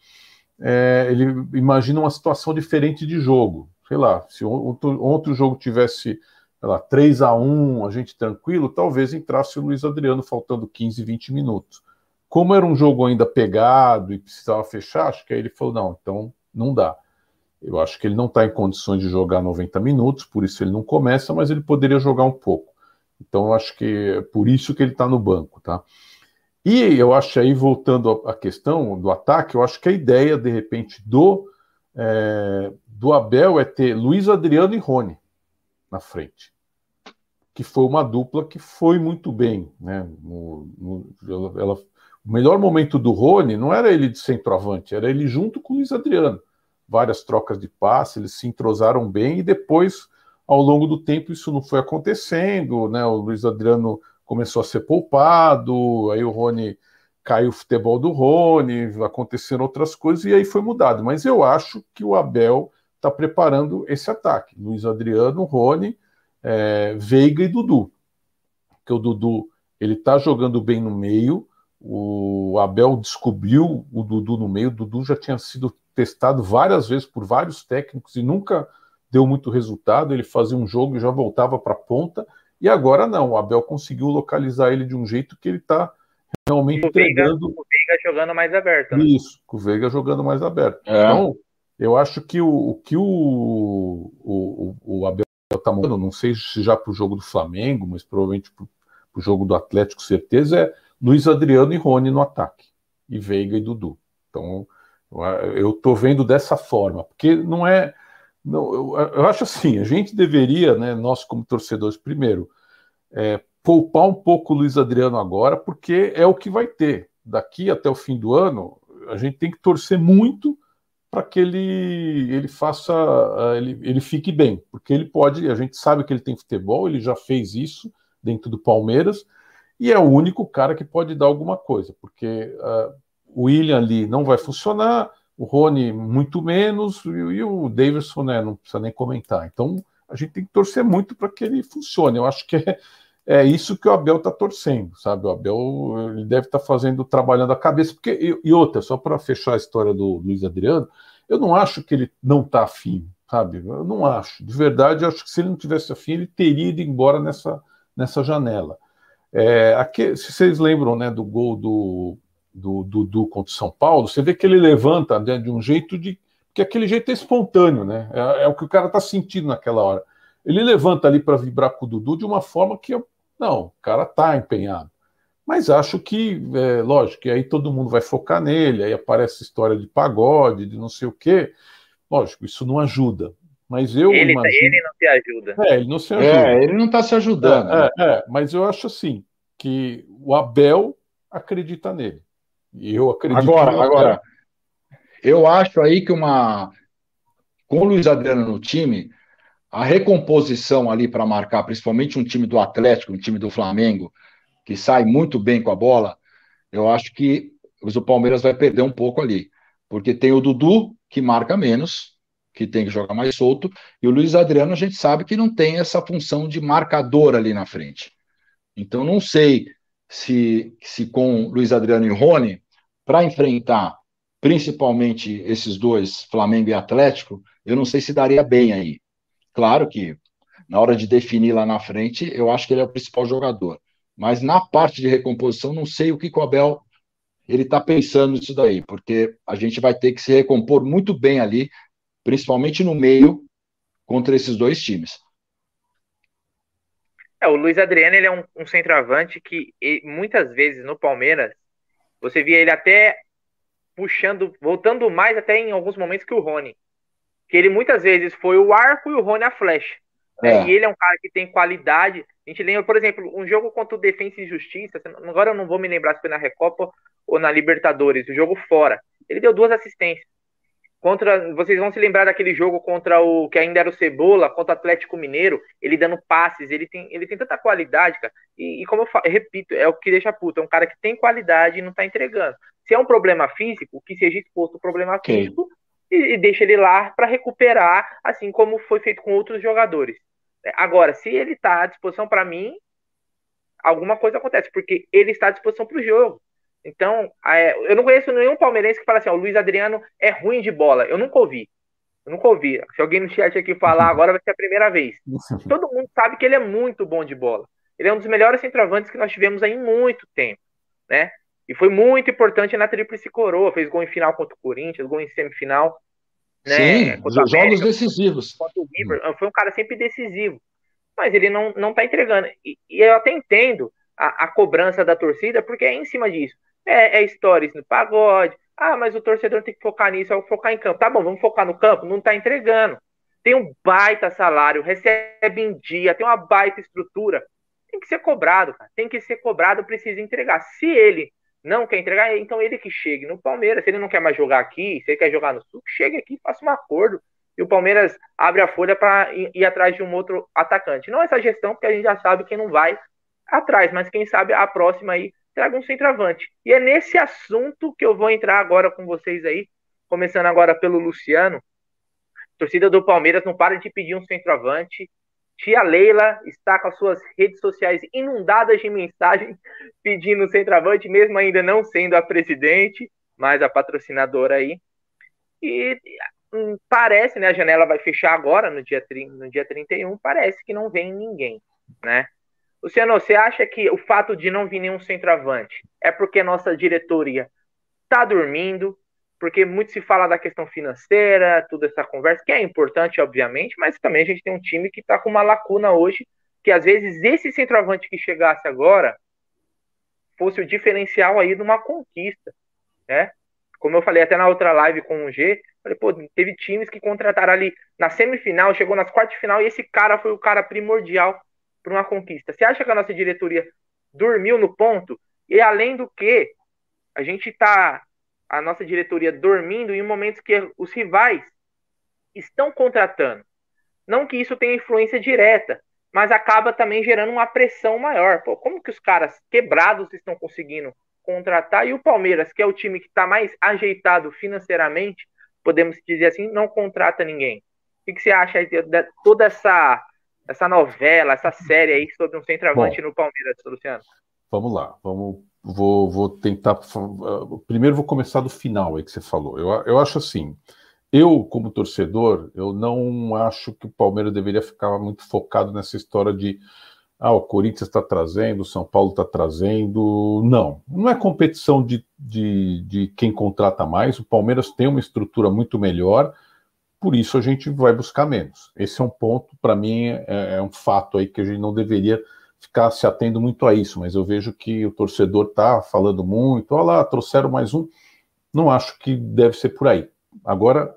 D: é, ele imagina uma situação diferente de jogo. Sei lá, se outro, outro jogo tivesse, lá, 3 a 1 a gente tranquilo, talvez entrasse o Luiz Adriano faltando 15, 20 minutos. Como era um jogo ainda pegado e precisava fechar, acho que aí ele falou: não, então não dá. Eu acho que ele não está em condições de jogar 90 minutos, por isso ele não começa, mas ele poderia jogar um pouco. Então eu acho que é por isso que ele está no banco, tá? E eu acho aí, voltando à questão do ataque, eu acho que a ideia, de repente, do, é, do Abel é ter Luiz Adriano e Rony na frente. Que foi uma dupla que foi muito bem. Né? No, no, ela, o melhor momento do Rony não era ele de centroavante, era ele junto com o Luiz Adriano várias trocas de passe, eles se entrosaram bem e depois, ao longo do tempo, isso não foi acontecendo, né? O Luiz Adriano começou a ser poupado, aí o Rony caiu o futebol do Rony, aconteceram outras coisas e aí foi mudado. Mas eu acho que o Abel está preparando esse ataque. Luiz Adriano, Rony, é, Veiga e Dudu. Que o Dudu ele está jogando bem no meio. O Abel descobriu o Dudu no meio. O Dudu já tinha sido testado várias vezes por vários técnicos e nunca deu muito resultado. Ele fazia um jogo e já voltava para a ponta. E agora não, o Abel conseguiu localizar ele de um jeito que ele está realmente
C: o entregando. Veiga, o Veiga jogando mais aberto.
D: Né? Isso, o Veiga jogando mais aberto. É. Então, eu acho que o, o que o, o, o Abel está mandando, não sei se já para o jogo do Flamengo, mas provavelmente para o jogo do Atlético, certeza, é Luiz Adriano e Rony no ataque, e Veiga e Dudu. Então, eu estou vendo dessa forma, porque não é. Não, eu, eu, acho assim, a gente deveria, né, nós como torcedores, primeiro, é, poupar um pouco o Luiz Adriano agora, porque é o que vai ter. Daqui até o fim do ano, a gente tem que torcer muito para que ele, ele faça, uh, ele, ele fique bem, porque ele pode, a gente sabe que ele tem futebol, ele já fez isso dentro do Palmeiras, e é o único cara que pode dar alguma coisa, porque uh, o William ali não vai funcionar, o Rony muito menos, e, e o Davidson, né, não precisa nem comentar. Então, a gente tem que torcer muito para que ele funcione. Eu acho que é, é isso que o Abel está torcendo, sabe? O Abel ele deve estar tá fazendo, trabalhando a cabeça, porque e, e outra, só para fechar a história do Luiz Adriano, eu não acho que ele não está afim, sabe? Eu não acho. De verdade, acho que se ele não tivesse afim, ele teria ido embora nessa, nessa janela. É, aqui, se vocês lembram né, do gol do do Dudu contra o São Paulo, você vê que ele levanta né, de um jeito de. que aquele jeito é espontâneo, né? É, é o que o cara está sentindo naquela hora. Ele levanta ali para vibrar com o Dudu de uma forma que eu não, o cara tá empenhado. Mas acho que, é, lógico, que aí todo mundo vai focar nele, aí aparece história de pagode, de não sei o quê. Lógico, isso não ajuda. Mas eu
C: ele, imagino... ele não se ajuda.
D: É, ele não se ajuda.
E: É, ele não está se ajudando.
D: É, é, é, mas eu acho assim que o Abel acredita nele. E eu acredito.
E: Agora, agora, eu acho aí que uma com o Luiz Adriano no time, a recomposição ali para marcar, principalmente um time do Atlético, um time do Flamengo, que sai muito bem com a bola, eu acho que o Palmeiras vai perder um pouco ali. Porque tem o Dudu, que marca menos, que tem que jogar mais solto, e o Luiz Adriano a gente sabe que não tem essa função de marcador ali na frente. Então não sei se, se com Luiz Adriano e Rony, para enfrentar principalmente esses dois, Flamengo e Atlético, eu não sei se daria bem aí. Claro que na hora de definir lá na frente, eu acho que ele é o principal jogador. Mas na parte de recomposição, não sei o que o Abel ele está pensando nisso daí, porque a gente vai ter que se recompor muito bem ali, principalmente no meio, contra esses dois times.
C: É, o Luiz Adriano ele é um, um centroavante que ele, muitas vezes no Palmeiras você via ele até puxando, voltando mais até em alguns momentos que o Rony que ele muitas vezes foi o arco e o Rony a flecha. Né? É. E ele é um cara que tem qualidade. A gente lembra, por exemplo, um jogo contra o Defensa e Justiça. Agora eu não vou me lembrar se foi na Recopa ou na Libertadores, o jogo fora. Ele deu duas assistências. Contra, vocês vão se lembrar daquele jogo contra o que ainda era o Cebola, contra o Atlético Mineiro, ele dando passes, ele tem, ele tem tanta qualidade, cara. E, e como eu, falo, eu, repito, é o que deixa puta, é um cara que tem qualidade e não tá entregando. Se é um problema físico, que seja exposto o problema okay. físico e, e deixa ele lá para recuperar, assim como foi feito com outros jogadores. Agora, se ele está à disposição para mim, alguma coisa acontece, porque ele está à disposição para o jogo. Então, é, eu não conheço nenhum palmeirense que fala assim: ó, o Luiz Adriano é ruim de bola. Eu nunca ouvi. Eu nunca ouvi. Se alguém no chat aqui falar agora, vai ser a primeira vez. Todo mundo sabe que ele é muito bom de bola. Ele é um dos melhores centroavantes que nós tivemos aí em muito tempo, né? E foi muito importante na tríplice coroa. Fez gol em final contra o Corinthians, gol em semifinal.
E: Né, Sim, jogos América, decisivos.
C: hum. foi um cara sempre decisivo. Mas ele não, não tá entregando. E, e eu até entendo a, a, cobrança da torcida, porque é em cima disso. É, é stories no pagode. Ah, mas o torcedor tem que focar nisso, é focar em campo. Tá bom, vamos focar no campo? Não tá entregando. Tem um baita salário, recebe em dia, tem uma baita estrutura. Tem que ser cobrado, cara. Tem que ser cobrado, precisa entregar. Se ele não quer entregar, então ele que chegue no Palmeiras. Se ele não quer mais jogar aqui, se ele quer jogar no Sul, chegue aqui, faça um acordo. E o Palmeiras abre a folha para ir, ir, atrás de um outro atacante. Não essa gestão, porque a gente já sabe quem não vai atrás, mas quem sabe a próxima aí traga um centroavante. E é nesse assunto que eu vou entrar agora com vocês aí, começando agora pelo Luciano. Torcida do Palmeiras não para de pedir um centroavante. Tia Leila está com as suas redes sociais inundadas de mensagens pedindo centroavante, mesmo ainda não sendo a presidente, mas a patrocinadora aí. E hum, parece, né? A janela vai fechar agora, no dia, no dia 31, parece que não vem ninguém, né? Luciano, você acha que o fato de não vir nenhum centroavante é porque nossa diretoria está dormindo, porque muito se fala da questão financeira, toda essa conversa, que é importante, obviamente, mas também a gente tem um time que está com uma lacuna hoje, que às vezes esse centroavante que chegasse agora fosse o diferencial aí de uma conquista, né? Como eu falei até na outra live com o G, falei, pô, teve times que contrataram ali na semifinal, chegou nas quartas de final e esse cara foi o cara primordial por uma conquista. Você acha que a nossa diretoria dormiu no ponto? E além do que, a gente está, a nossa diretoria dormindo em momentos que os rivais estão contratando. Não que isso tenha influência direta, mas acaba também gerando uma pressão maior. Pô, como que os caras quebrados estão conseguindo contratar e o Palmeiras, que é o time que está mais ajeitado financeiramente, podemos dizer assim, não contrata ninguém? O que, que você acha de, de toda essa essa novela, essa série aí sobre um centroavante Bom, no Palmeiras, Luciano?
D: Vamos lá, vamos, vou, vou tentar. Primeiro vou começar do final aí que você falou. Eu, eu acho assim, eu, como torcedor, eu não acho que o Palmeiras deveria ficar muito focado nessa história de ah, o Corinthians está trazendo, o São Paulo está trazendo. Não, não é competição de, de, de quem contrata mais. O Palmeiras tem uma estrutura muito melhor por isso a gente vai buscar menos. Esse é um ponto, para mim, é, é, um fato aí que a gente não deveria ficar se atendo muito a isso, mas eu vejo que o torcedor está falando muito, olha lá, trouxeram mais um. Não acho que deve ser por aí. Agora,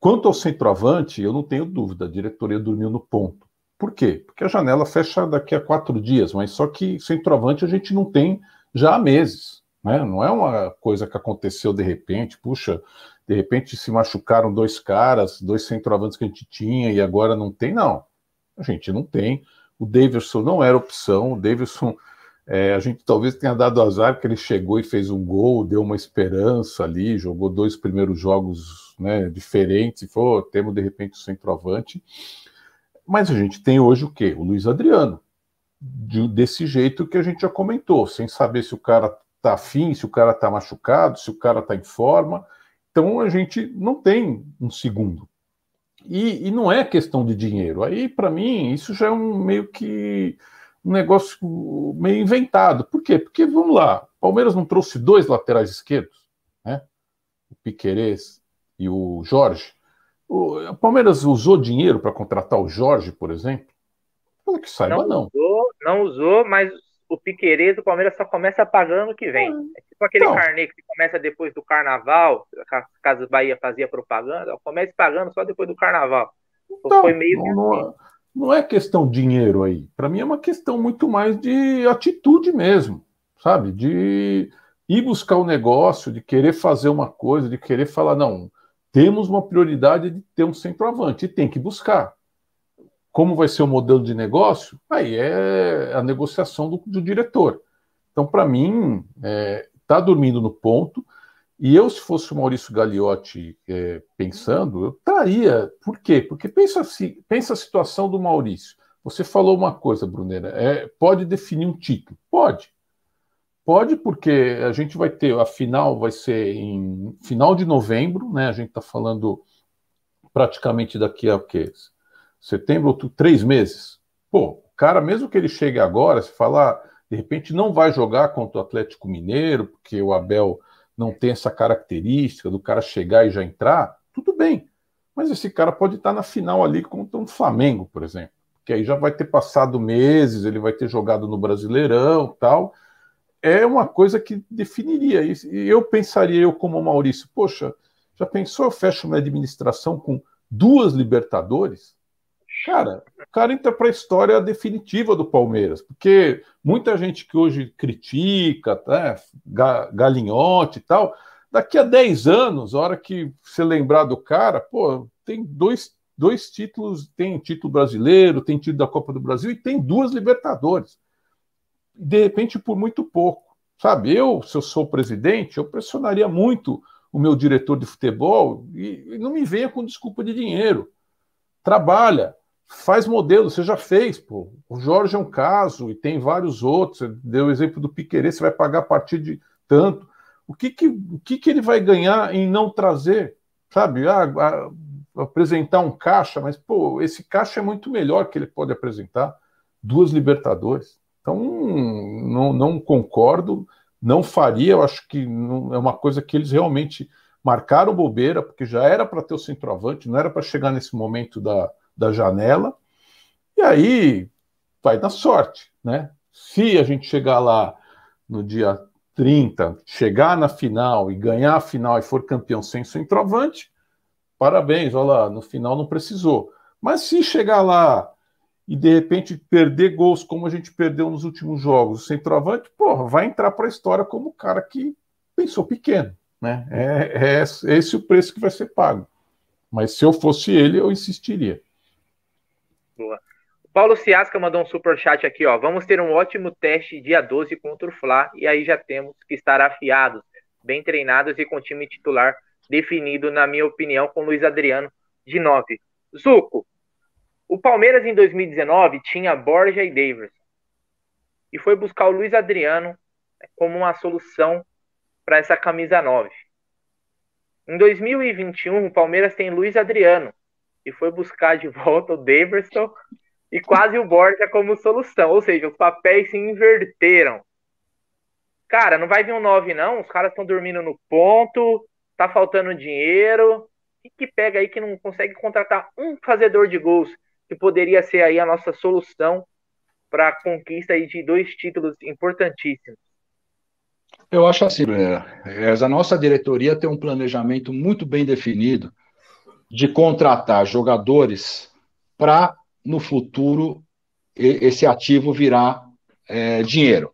D: quanto ao centroavante, eu não tenho dúvida, a diretoria dormiu no ponto. Por quê? Porque a janela fecha daqui a quatro dias, mas só que centroavante a gente não tem já há meses. Né? Não é uma coisa que aconteceu de repente, puxa, de repente se machucaram dois caras, dois centroavantes que a gente tinha e agora não tem, não. A gente não tem. O Davidson não era opção, o Davidson, é, a gente talvez tenha dado azar que ele chegou e fez um gol, deu uma esperança ali, jogou dois primeiros jogos né, diferentes e falou, temos de repente o centroavante. Mas a gente tem hoje o quê? O Luiz Adriano. De, desse jeito que a gente já comentou, sem saber se o cara tá afim, se o cara tá machucado, se o cara tá em forma. Então a gente não tem um segundo. E, e não é questão de dinheiro. Aí, para mim, isso já é um meio que um negócio meio inventado. Por quê? Porque, vamos lá, Palmeiras não trouxe dois laterais esquerdos, né? O Piquerez e o Jorge. O, Palmeiras usou dinheiro para contratar o Jorge, por exemplo? Pelo que saiba, não.
C: Não usou, não usou mas o Piqueires, o Palmeiras só começa pagando que vem. Ah. É tipo aquele então, carnê que começa depois do carnaval, caso Bahia fazia propaganda, começa pagando só depois do carnaval.
D: Então, Foi meio não, não, assim. não é questão de dinheiro aí. Para mim é uma questão muito mais de atitude mesmo, sabe? De ir buscar o um negócio, de querer fazer uma coisa, de querer falar, não, temos uma prioridade de ter um centroavante, e tem que buscar. Como vai ser o modelo de negócio? Aí é a negociação do, do diretor. Então, para mim, está é, tá dormindo no ponto. E eu, se fosse o Maurício Gagliotti é, pensando, eu estaria. Por quê? Porque pensa, assim, pensa a situação do Maurício. Você falou uma coisa, Brunera, é, pode definir um título? Pode. Pode, porque a gente vai ter, a final vai ser em final de novembro, né? A gente está falando praticamente daqui a o quê? Setembro, outubro, três meses. Pô, o cara, mesmo que ele chegue agora, se falar, de repente não vai jogar contra o Atlético Mineiro, porque o Abel não tem essa característica do cara chegar e já entrar, tudo bem. Mas esse cara pode estar na final ali contra um Flamengo, por exemplo. Que aí já vai ter passado meses, ele vai ter jogado no Brasileirão tal. É uma coisa que definiria isso. E eu pensaria, eu como Maurício, poxa, já pensou eu fecho minha administração com duas Libertadores? Cara, o cara entra para a história definitiva do Palmeiras, porque muita gente que hoje critica, né, galinhote e tal, daqui a 10 anos, a hora que você lembrar do cara, pô, tem dois, dois títulos, tem título brasileiro, tem título da Copa do Brasil e tem duas Libertadores. De repente, por muito pouco. Sabe, eu, se eu sou presidente, eu pressionaria muito o meu diretor de futebol e, e não me venha com desculpa de dinheiro. Trabalha, faz modelo, você já fez, pô. O Jorge é um caso e tem vários outros. Você deu o exemplo do Piquerê, você vai pagar a partir de tanto. O que que, o que que ele vai ganhar em não trazer, sabe? Ah, apresentar um caixa, mas pô, esse caixa é muito melhor que ele pode apresentar. Duas Libertadores. Então, não, não concordo, não faria. Eu acho que não, é uma coisa que eles realmente marcaram bobeira, porque já era para ter o centroavante, não era para chegar nesse momento da, da janela, e aí vai na sorte, né? Se a gente chegar lá no dia 30, chegar na final e ganhar a final e for campeão sem centroavante, parabéns, olha lá, no final não precisou. Mas se chegar lá e de repente perder gols como a gente perdeu nos últimos jogos, o centroavante, porra, vai entrar para a história como o cara que pensou pequeno, né? É, é, é esse o preço que vai ser pago. Mas se eu fosse ele, eu insistiria.
C: Boa. Paulo Ciasca mandou um super chat aqui, ó. Vamos ter um ótimo teste dia 12 contra o Fla e aí já temos que estar afiados, bem treinados e com time titular definido, na minha opinião, com Luiz Adriano de 9. Zuco, o Palmeiras em 2019 tinha Borja e Davis e foi buscar o Luiz Adriano como uma solução para essa camisa 9. Em 2021, o Palmeiras tem Luiz Adriano e foi buscar de volta o Daverson e quase o Borja como solução. Ou seja, os papéis se inverteram. Cara, não vai vir um 9, não. Os caras estão dormindo no ponto, tá faltando dinheiro. O que, que pega aí que não consegue contratar um fazedor de gols que poderia ser aí a nossa solução para a conquista aí de dois títulos importantíssimos?
E: Eu acho assim, a nossa diretoria tem um planejamento muito bem definido de contratar jogadores para no futuro esse ativo virar é, dinheiro.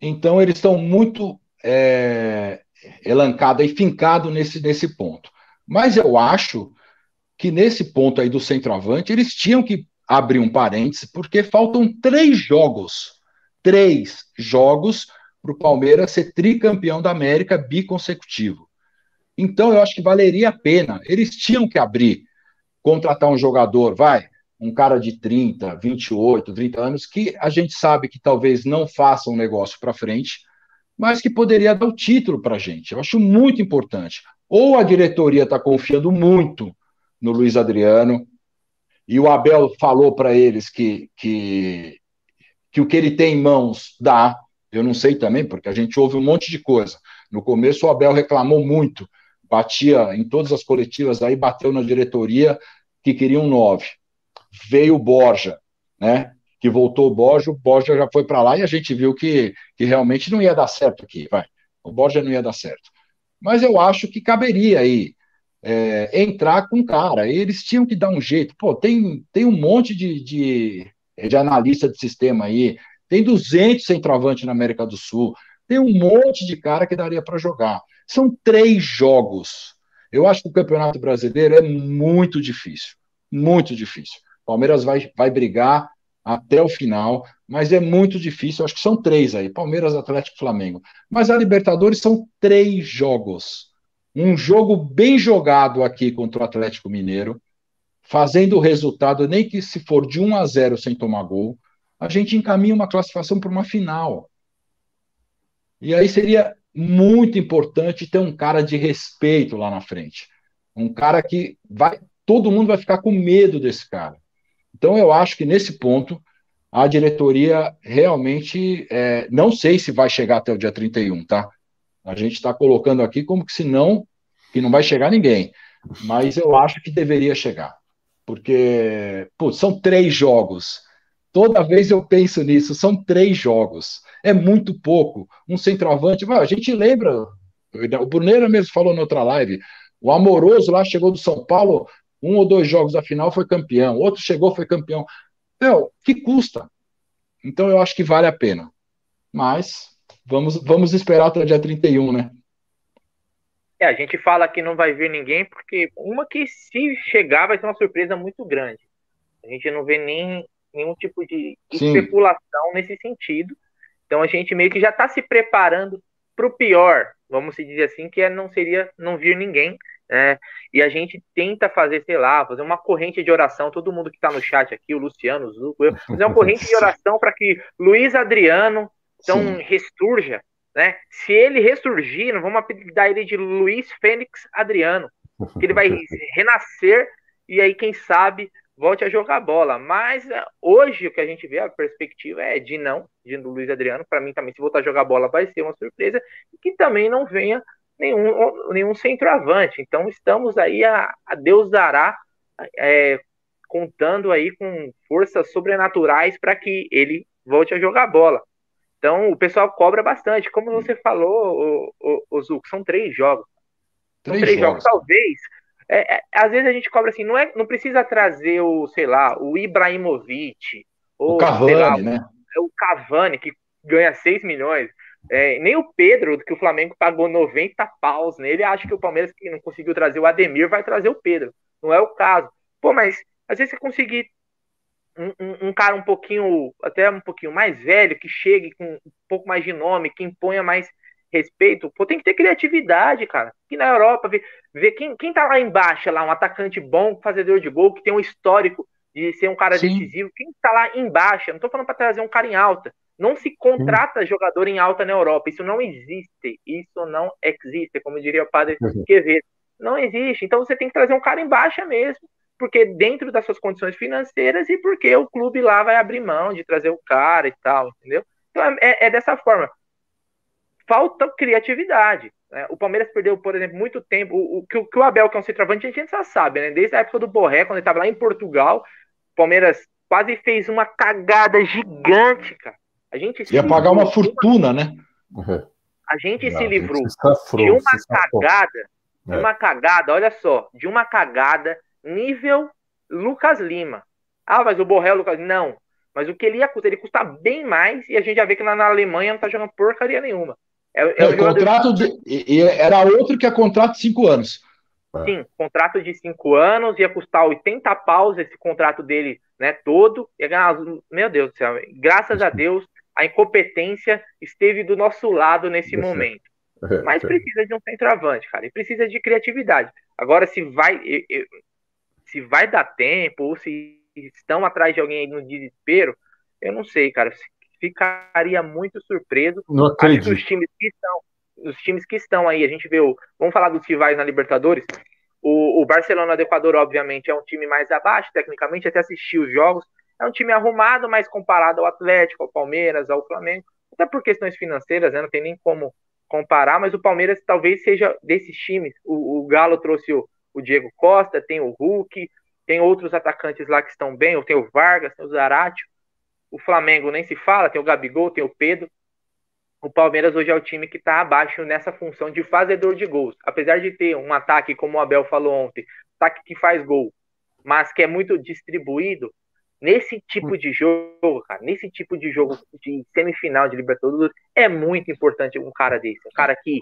E: Então, eles estão muito é, elancados e fincados nesse, nesse ponto. Mas eu acho que nesse ponto aí do centroavante, eles tinham que abrir um parêntese, porque faltam três jogos. Três jogos para o Palmeiras ser tricampeão da América biconsecutivo. Então, eu acho que valeria a pena. Eles tinham que abrir, contratar um jogador, vai, um cara de 30, 28, 30 anos, que a gente sabe que talvez não faça um negócio para frente, mas que poderia dar o título para a gente. Eu acho muito importante. Ou a diretoria está confiando muito no Luiz Adriano, e o Abel falou para eles que, que, que o que ele tem em mãos dá. Eu não sei também, porque a gente ouve um monte de coisa. No começo, o Abel reclamou muito, batia em todas as coletivas, aí bateu na diretoria que queria um nove veio o Borja, né? Que voltou o Borja, o Borja já foi para lá e a gente viu que, que realmente não ia dar certo aqui, vai. O Borja não ia dar certo. Mas eu acho que caberia aí é, entrar com cara. Eles tinham que dar um jeito. Pô, tem, tem um monte de, de, de analista de sistema aí, tem 200 centroavantes na América do Sul, tem um monte de cara que daria para jogar. São três jogos. Eu acho que o Campeonato Brasileiro é muito difícil. Muito difícil. Palmeiras vai, vai brigar até o final, mas é muito difícil. Acho que são três aí: Palmeiras, Atlético Flamengo. Mas a Libertadores são três jogos. Um jogo bem jogado aqui contra o Atlético Mineiro, fazendo o resultado, nem que se for de 1 a 0 sem tomar gol, a gente encaminha uma classificação para uma final. E aí seria muito importante ter um cara de respeito lá na frente. Um cara que vai. Todo mundo vai ficar com medo desse cara. Então, eu acho que nesse ponto, a diretoria realmente, é, não sei se vai chegar até o dia 31, tá? A gente está colocando aqui como que se não, que não vai chegar ninguém. Mas eu acho que deveria chegar. Porque, são três jogos. Toda vez eu penso nisso, são três jogos. É muito pouco. Um centroavante, a gente lembra, o Bruneira mesmo falou na outra live, o Amoroso lá chegou do São Paulo, um ou dois jogos da final foi campeão, outro chegou, foi campeão. Meu, que custa? Então eu acho que vale a pena. Mas vamos, vamos esperar até o dia 31, né?
C: É, a gente fala que não vai vir ninguém, porque uma que se chegar vai ser uma surpresa muito grande. A gente não vê nem nenhum tipo de Sim. especulação nesse sentido. Então a gente meio que já está se preparando para o pior, vamos dizer assim, que é, não seria não vir ninguém. É, e a gente tenta fazer, sei lá, fazer uma corrente de oração, todo mundo que está no chat aqui, o Luciano, o Zuco, eu, fazer uma corrente de oração para que Luiz Adriano então Sim. ressurja, né? Se ele ressurgir, não vamos apelidar ele de Luiz Fênix Adriano, que ele vai renascer e aí, quem sabe, volte a jogar bola. Mas é, hoje o que a gente vê, a perspectiva é de não, de Luiz Adriano. Para mim também, se voltar a jogar bola, vai ser uma surpresa. E que também não venha nenhum, nenhum centroavante. Então estamos aí a, a Deus dará é, contando aí com forças sobrenaturais para que ele volte a jogar bola. Então o pessoal cobra bastante. Como você falou, o, o, o Zuco, são três jogos. São três, três jogos. jogos. Talvez É, é, às vezes a gente cobra assim, não, é, não precisa trazer o, sei lá, o Ibrahimovic, ou,
E: o Cavani, lá, né?
C: O Cavani, que ganha 6 milhões. É, nem o Pedro, que o Flamengo pagou 90 paus nele, acha que o Palmeiras, que não conseguiu trazer o Ademir, vai trazer o Pedro. Não é o caso. Pô, mas às vezes você conseguir um, um, um, cara um pouquinho, até um pouquinho mais velho, que chegue com um pouco mais de nome, que imponha mais respeito, pô, tem que ter criatividade, cara. Aqui na Europa, ver, ver quem, quem tá lá embaixo, lá, um atacante bom, fazedor de gol, que tem um histórico de ser um cara Sim. decisivo, quem tá lá embaixo, eu não tô falando para trazer um cara em alta, não se contrata Sim. jogador em alta na Europa. Isso não existe. Isso não existe, como diria o padre uhum. Quevedo. Não existe. Então você tem que trazer um cara em baixa mesmo, porque dentro das suas condições financeiras e porque o clube lá vai abrir mão de trazer o cara e tal, entendeu? Então é, é, é dessa forma. Falta criatividade. Né? O Palmeiras perdeu, por exemplo, muito tempo. O, o, que, o, o Abel, que é um centroavante, a gente já sabe, né? Desde a época do Borré, quando ele estava lá em Portugal, o Palmeiras quase fez uma cagada gigante, cara a gente
E: Ia pagar uma fortuna, né?
C: A gente Não, se livrou gente de uma cagada, de é. uma cagada, olha só, de uma cagada nível Lucas Lima. Ah, mas o Borrell, Lucas, não. Mas o que ele ia custar, ele custa bem mais e a gente já vê que lá na Alemanha não tá jogando porcaria nenhuma.
E: É, é, é contrato de, e, era outro que é contrato de cinco anos.
C: Sim, contrato de cinco anos, ia custar 80 paus esse contrato dele, né, todo. Ia ganhar, meu Deus do céu, graças a Deus, a incompetência esteve do nosso lado nesse momento. Mas precisa de um centroavante, cara, e precisa de criatividade. Agora, se vai, se vai dar tempo, ou se estão atrás de alguém no desespero, eu não sei, cara. Ficaria muito surpreso.
E: Não acredito.
C: Os times que estão, os times que estão aí, a gente vê o. Vamos falar dos rivais na Libertadores. O, o Barcelona do Equador, obviamente, é um time mais abaixo, tecnicamente, até assistir os jogos. É um time arrumado, mas comparado ao Atlético, ao Palmeiras, ao Flamengo, até por questões financeiras, né, não tem nem como comparar, mas o Palmeiras talvez seja desses times. O, o Galo trouxe o, o, Diego Costa, tem o Hulk, tem outros atacantes lá que estão bem, tem o Vargas, tem o Zarate. O Flamengo nem se fala, tem o Gabigol, tem o Pedro. O Palmeiras hoje é o time que está abaixo nessa função de fazedor de gols. Apesar de ter um ataque, como o Abel falou ontem, ataque que faz gol, mas que é muito distribuído, Nesse tipo de jogo, cara, nesse tipo de jogo de semifinal de Libertadores, é muito importante um cara desse. Um cara que,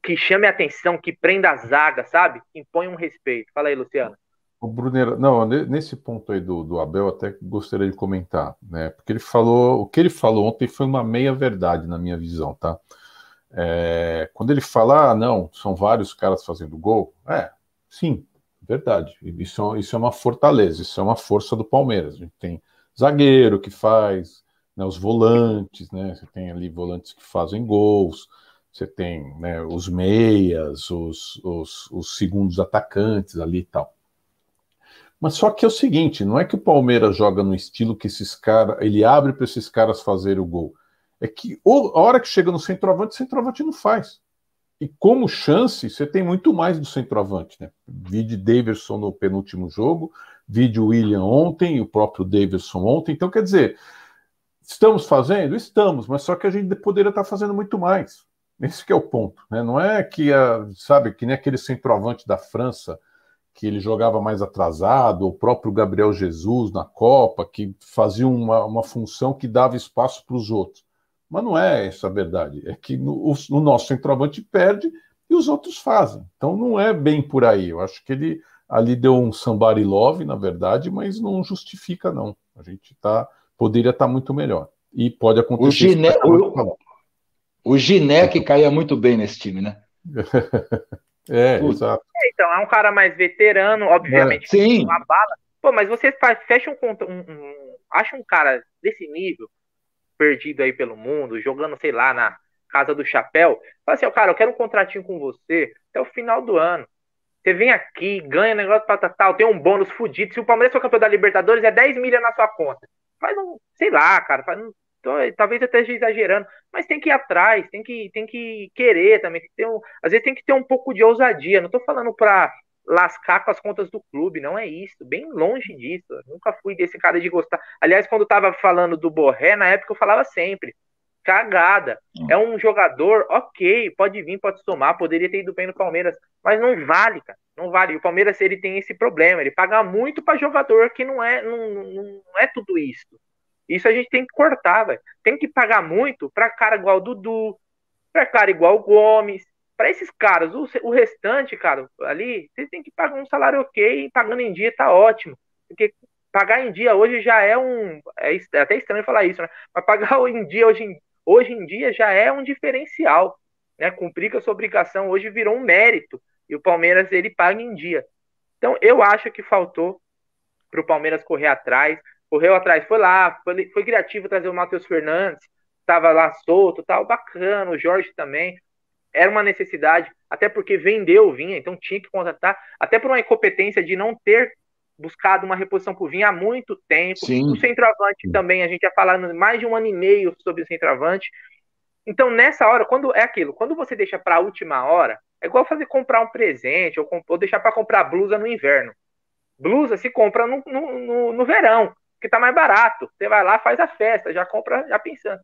C: que chame a atenção, que prenda a zaga, sabe? Que impõe um respeito. Fala aí, Luciano.
D: O Brunera, não, nesse ponto aí do, do Abel, até gostaria de comentar, né? Porque ele falou, o que ele falou ontem foi uma meia verdade na minha visão, tá? É, quando ele fala, ah, não, são vários caras fazendo gol, é, sim, Verdade. Isso, isso é uma fortaleza, isso é uma força do Palmeiras. A gente tem zagueiro que faz, né, os volantes, né? Você tem ali volantes que fazem gols, você tem né, os meias, os, os, os segundos atacantes ali e tal. Mas só que é o seguinte, não é que o Palmeiras joga no estilo que esses caras, ele abre para esses caras fazerem o gol. É que a hora que chega no centroavante, o centroavante não faz. E como chance, você tem muito mais do centroavante, né? Vide Davidson no penúltimo jogo, vide William ontem, o próprio Davidson ontem. Então, quer dizer, estamos fazendo? Estamos, mas só que a gente poderia estar fazendo muito mais. Esse é o ponto, né? Não é que, a, sabe, que nem aquele centroavante da França, que ele jogava mais atrasado, o próprio Gabriel Jesus na Copa, que fazia uma, uma função que dava espaço para os outros. Mas não é essa a verdade. É que no, o, o nosso centroavante perde e os outros fazem. Então não é bem por aí. Eu acho que ele ali deu um somebody love, na verdade, mas não justifica, não. A gente tá, poderia estar tá muito melhor. E pode acontecer. O
E: Giné, o, o Giné que caía muito bem nesse time, né?
D: é, exato.
C: É, então, é um cara mais veterano, obviamente, é.
E: Sim.
C: uma bala. Pô, mas você faz, fecha um, um, um, acha um cara desse nível, perdido aí pelo mundo, jogando, sei lá, na Casa do Chapéu, fala assim, ó, cara, eu quero um contratinho com você até o final do ano. Você vem aqui, ganha negócio para tal, tem um bônus fudido. Se o Palmeiras for campeão da Libertadores, é 10 milhas na sua conta. Faz um, sei lá, cara, faz um, talvez eu esteja exagerando, mas tem que ir atrás, tem que, tem que querer também. Tem que um, às vezes tem que ter um pouco de ousadia. Não tô falando pra lascar com as contas do clube, não é isso, bem longe disso. Eu nunca fui desse cara de gostar. Aliás, quando eu tava falando do Borré, na época eu falava sempre. cagada. Hum. É um jogador, ok, pode vir, pode somar, poderia ter ido bem no Palmeiras, mas não vale, cara. Não vale. O Palmeiras ele tem esse problema, ele paga muito para jogador que não é, não, não é tudo isso. Isso a gente tem que cortar, velho. Tem que pagar muito para cara igual o Dudu, para cara igual o Gomes, para esses caras. O, o, restante, cara, ali, vocês têm que pagar um salário ok, e pagando em dia tá ótimo. Porque pagar em dia hoje já é um. É, é até estranho falar isso, né? Mas pagar em dia hoje, hoje em dia já é um diferencial. Né? Cumprir com a sua obrigação hoje virou um mérito. E o Palmeiras ele paga em dia. Então eu acho que faltou para o Palmeiras correr atrás. Correu atrás, foi lá, foi, foi criativo trazer o Matheus Fernandes, estava lá solto, tal, bacana, o Jorge também. Era uma necessidade, até porque vendeu o Vinha, então tinha que contratar, até por uma incompetência de não ter buscado uma reposição por Vinha há muito tempo. Sim. O centroavante também, a gente ia falando mais de um ano e meio sobre o centroavante. Então, nessa hora, quando é aquilo, quando você deixa para a última hora, é igual fazer comprar um presente ou, ou deixar para comprar blusa no inverno. Blusa se compra no, no, no, no verão, que tá mais barato. Você vai lá, faz a festa, já compra já pensando.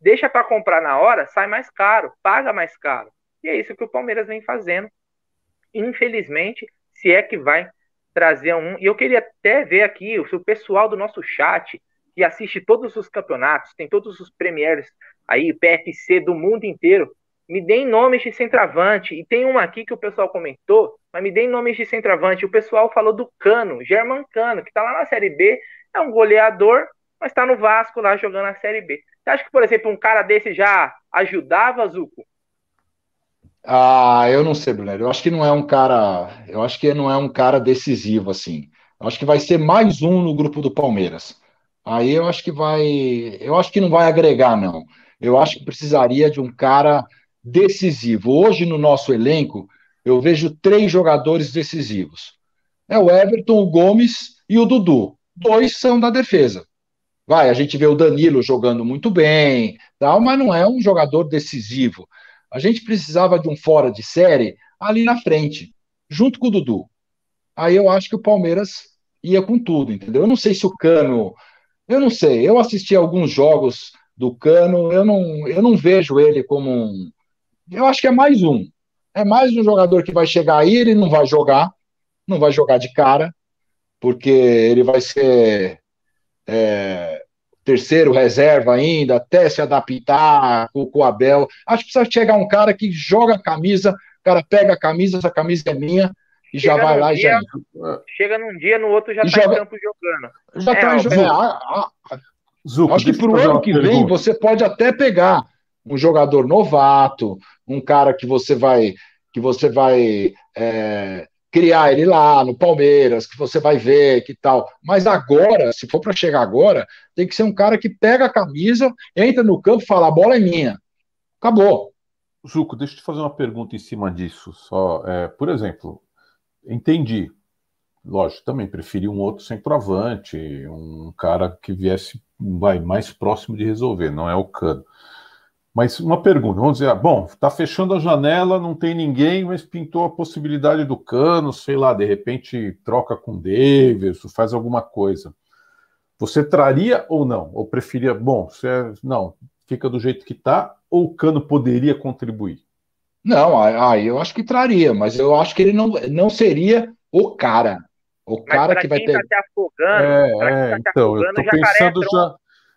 C: Deixa para comprar na hora, sai mais caro, paga mais caro. E é isso que o Palmeiras vem fazendo. Infelizmente, se é que vai trazer um. E eu queria até ver aqui se o pessoal do nosso chat, que assiste todos os campeonatos, tem todos os premieres aí, PFC do mundo inteiro, me deem nomes de centroavante. E tem um aqui que o pessoal comentou, mas me deem nomes de centroavante. O pessoal falou do Cano, German Cano, que tá lá na Série B, é um goleador, mas tá no Vasco lá jogando a Série B. Você acha que, por exemplo, um cara desse já ajudava, Zuco?
E: Ah, eu não sei, Bruno. Eu acho que não é um cara. Eu acho que não é um cara decisivo, assim. Eu acho que vai ser mais um no grupo do Palmeiras. Aí eu acho que vai. Eu acho que não vai agregar, não. Eu acho que precisaria de um cara decisivo. Hoje, no nosso elenco, eu vejo três jogadores decisivos: é o Everton, o Gomes e o Dudu. Dois são da defesa. Vai, a gente vê o Danilo jogando muito bem, tal, mas não é um jogador decisivo. A gente precisava de um fora de série ali na frente, junto com o Dudu. Aí eu acho que o Palmeiras ia com tudo, entendeu? Eu não sei se o Cano. Eu não sei. Eu assisti alguns jogos do Cano, eu não, eu não vejo ele como um. Eu acho que é mais um. É mais um jogador que vai chegar aí, ele não vai jogar, não vai jogar de cara, porque ele vai ser é, terceiro reserva ainda, até se adaptar com, com o Abel. Acho que precisa chegar um cara que joga a camisa, o cara pega a camisa, essa camisa é minha, e chega já vai lá
C: dia,
E: e já.
C: Chega num dia, no outro já está em campo jogando.
E: Já está é, jogando. É, acho que para o ano que vem pergunta. você pode até pegar um jogador novato, um cara que você vai que você vai é, criar ele lá no Palmeiras, que você vai ver, que tal. Mas agora, se for para chegar agora, tem que ser um cara que pega a camisa, entra no campo e fala: a bola é minha. Acabou.
D: Juco, deixa eu te fazer uma pergunta em cima disso. Só, é, por exemplo, entendi. Lógico, também preferi um outro centroavante, um cara que viesse mais próximo de resolver, não é o Cano. Mas uma pergunta, vamos dizer, ah, bom, está fechando a janela, não tem ninguém, mas pintou a possibilidade do cano, sei lá, de repente troca com o Davis, faz alguma coisa. Você traria ou não? Ou preferia, bom, você, é, não, fica do jeito que está, ou o cano poderia contribuir?
E: Não, aí eu acho que traria, mas eu acho que ele não, não seria o cara. O mas cara que vai ter. Tá
D: te afogando, é, é, tá então, eu tô pensando já.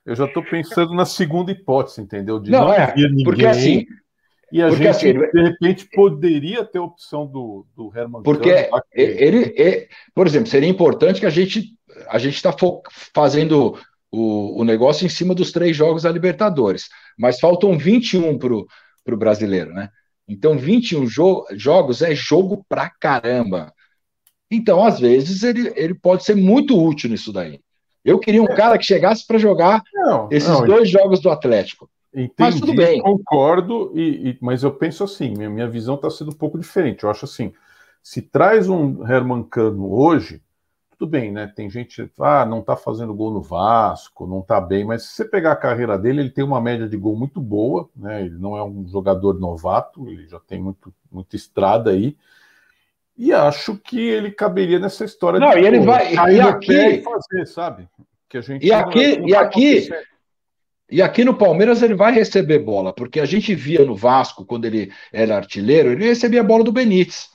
D: Eu já estou pensando na segunda hipótese, entendeu?
E: De não, não é, ninguém, porque assim.
D: E a gente, assim, de repente, poderia ter a opção do, do Herman
E: Porque ele, ele, por exemplo, seria importante que a gente a gente está fazendo o, o negócio em cima dos três jogos da Libertadores, mas faltam 21 para o brasileiro, né? Então, 21 jo jogos é jogo pra caramba. Então, às vezes, ele, ele pode ser muito útil nisso daí. Eu queria um cara que chegasse para jogar não, esses não, dois jogos do Atlético.
D: Entendi, mas tudo bem. Concordo, e, e, mas eu penso assim: minha, minha visão está sendo um pouco diferente. Eu acho assim: se traz um Herman Cano hoje, tudo bem, né? Tem gente, ah, não está fazendo gol no Vasco, não está bem, mas se você pegar a carreira dele, ele tem uma média de gol muito boa, né? Ele não é um jogador novato, ele já tem muito, muita estrada aí. E acho que ele caberia nessa história
E: não, de e ele vai e aqui
D: fazer, sabe?
E: Que a gente e aqui e aqui E aqui no Palmeiras ele vai receber bola, porque a gente via no Vasco, quando ele era artilheiro, ele recebia a bola do Benítez.